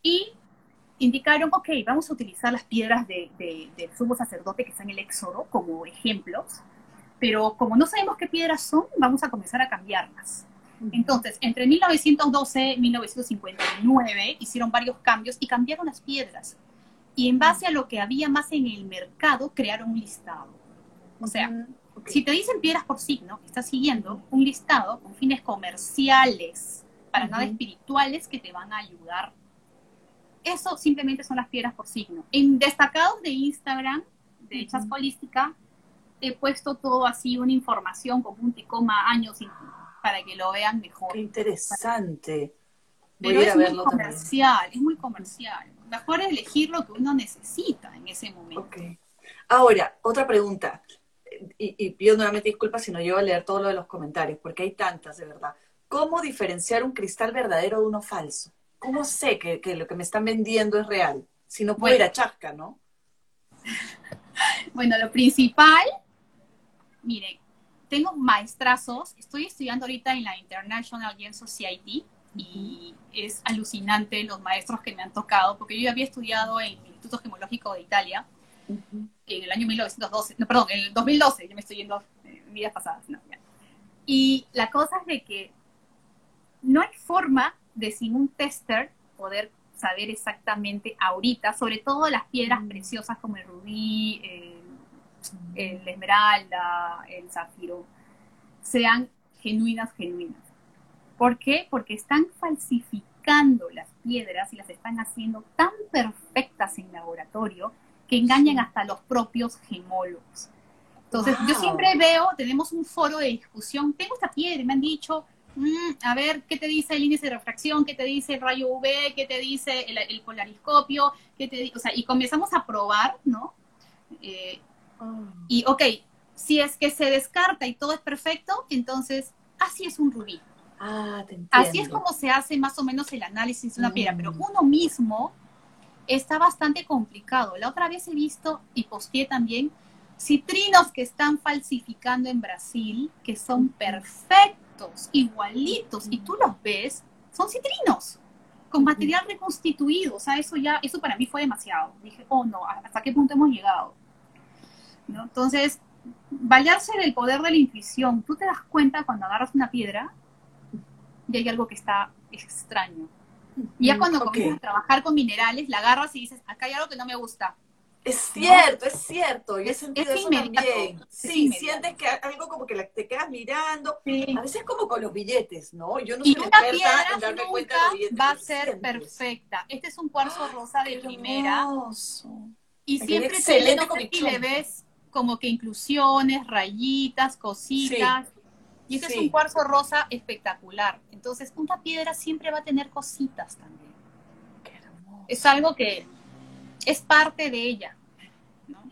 Y indicaron, ok, vamos a utilizar las piedras de, del sumo sacerdote que están en el Éxodo como ejemplos, pero como no sabemos qué piedras son, vamos a comenzar a cambiarlas. Entonces, entre 1912 y 1959 hicieron varios cambios y cambiaron las piedras. Y en base a lo que había más en el mercado, crearon un listado. O sea, si te dicen piedras por signo, estás siguiendo un listado con fines comerciales, para nada espirituales que te van a ayudar. Eso simplemente son las piedras por signo. En destacados de Instagram, de Hechas Holística, he puesto todo así, una información con punto y coma, años, para que lo vean mejor. Qué interesante. Pero es muy comercial, es muy comercial. Mejor elegir lo que uno necesita en ese momento. Ahora, otra pregunta y, pido nuevamente disculpas si no llevo a leer todo lo de los comentarios, porque hay tantas, de verdad. ¿Cómo diferenciar un cristal verdadero de uno falso? ¿Cómo sé que, lo que me están vendiendo es real? Si no puedo ir a chasca, ¿no? <laughs> Bueno, lo principal, miren, tengo maestrazos, estoy estudiando ahorita en la International Gem Society y es alucinante los maestros que me han tocado, porque yo había estudiado en el Instituto Gemológico de Italia en el año 1912, no, perdón, en el 2012, yo me estoy yendo en eh, vidas pasadas. Y la cosa es de que no hay forma de sin un tester poder saber exactamente ahorita, sobre todo las piedras mm. preciosas como el rubí, el esmeralda, el zafiro, sean genuinas, genuinas. ¿Por qué? Porque están falsificando las piedras y las están haciendo tan perfectas en laboratorio que engañan hasta los propios gemólogos. Entonces, yo siempre veo, tenemos un foro de discusión, tengo esta piedra y me han dicho, mm, a ver, ¿qué te dice el índice de refracción? ¿Qué te dice el rayo UV? ¿Qué te dice el, polariscopio? ¿Qué te, o sea, y comenzamos a probar, ¿no? Eh, oh. Y, ok, si es que se descarta y todo es perfecto, entonces, así es un rubí. Ah, te Así es como se hace más o menos el análisis de una piedra, pero mm. uno mismo está bastante complicado. La otra vez he visto y posteé también citrinos que están falsificando en Brasil, que son perfectos, igualitos, y tú los ves, son citrinos, con material reconstituido. O sea, eso ya, eso para mí fue demasiado. Dije, oh no, ¿hasta qué punto hemos llegado? ¿No? Entonces, vallarse del poder de la intuición, tú te das cuenta cuando agarras una piedra y hay algo que está extraño. Y ya cuando comienzas a trabajar con minerales, la agarras y dices, acá hay algo que no me gusta. Es cierto, es cierto. Yo he sentido eso también. Sí, sientes que algo como que te quedas mirando. A veces como con los billetes, ¿no? Yo no y soy una piedra en darme cuenta de los billetes. Va a ser perfecta. Este es un cuarzo rosa de primera. Y siempre te y le ves como que inclusiones, rayitas, cositas. Y este es un cuarzo rosa espectacular. Entonces, una piedra siempre va a tener cositas también. Qué hermoso. Es algo que es parte de ella. ¿no?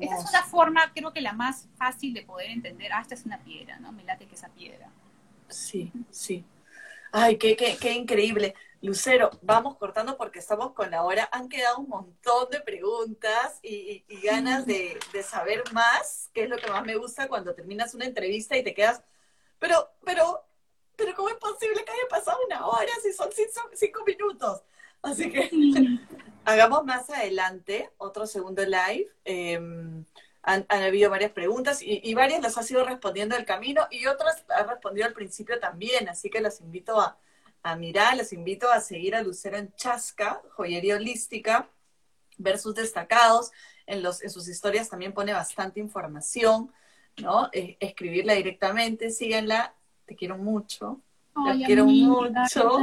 Esa es una forma, creo que la más fácil de poder entender. Ah, esta es una piedra, ¿no? Me late que esa piedra. Sí, sí. Ay, qué, qué, qué increíble. Lucero, vamos cortando porque estamos con la hora. Han quedado un montón de preguntas y, ganas de, saber más, que es lo que más me gusta cuando terminas una entrevista y te quedas, pero, pero, pero ¿cómo es posible que haya pasado una hora si son cinco, minutos? Así que <laughs> hagamos más adelante otro segundo live. Em, han, habido varias preguntas y, y, varias las ha ido respondiendo el camino y otras ha respondido al principio también, así que las invito a, a mirar, les invito a seguir a Lucero en Chasca, joyería holística, ver sus destacados. En, los, en sus historias también pone bastante información, ¿no? Eh, escribirla directamente, síganla, te quiero mucho. te quiero mucho.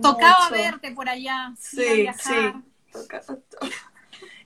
Tocaba verte por allá. Sí, sí. <laughs>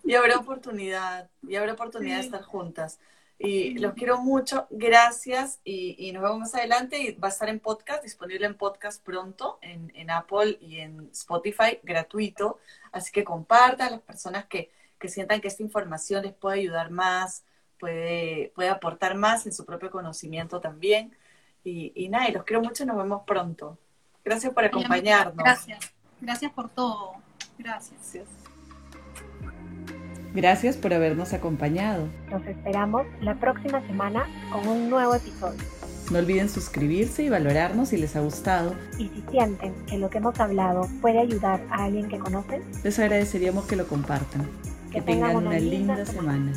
Y habrá oportunidad, y habrá oportunidad de estar juntas. Y los quiero mucho, gracias y, nos vemos más adelante y va a estar en podcast, disponible en podcast pronto, en, Apple y en Spotify, gratuito. Así que compartan las personas que, sientan que esta información les puede ayudar más, puede, puede aportar más en su propio conocimiento también. Y, y nada, y los quiero mucho y nos vemos pronto. Gracias por acompañarnos. Gracias, gracias por todo. Gracias. Gracias por habernos acompañado. Nos esperamos la próxima semana con un nuevo episodio. No olviden suscribirse y valorarnos si les ha gustado. Y si sienten que lo que hemos hablado puede ayudar a alguien que conocen, les agradeceríamos que lo compartan. Que, tengan, una, linda, semana.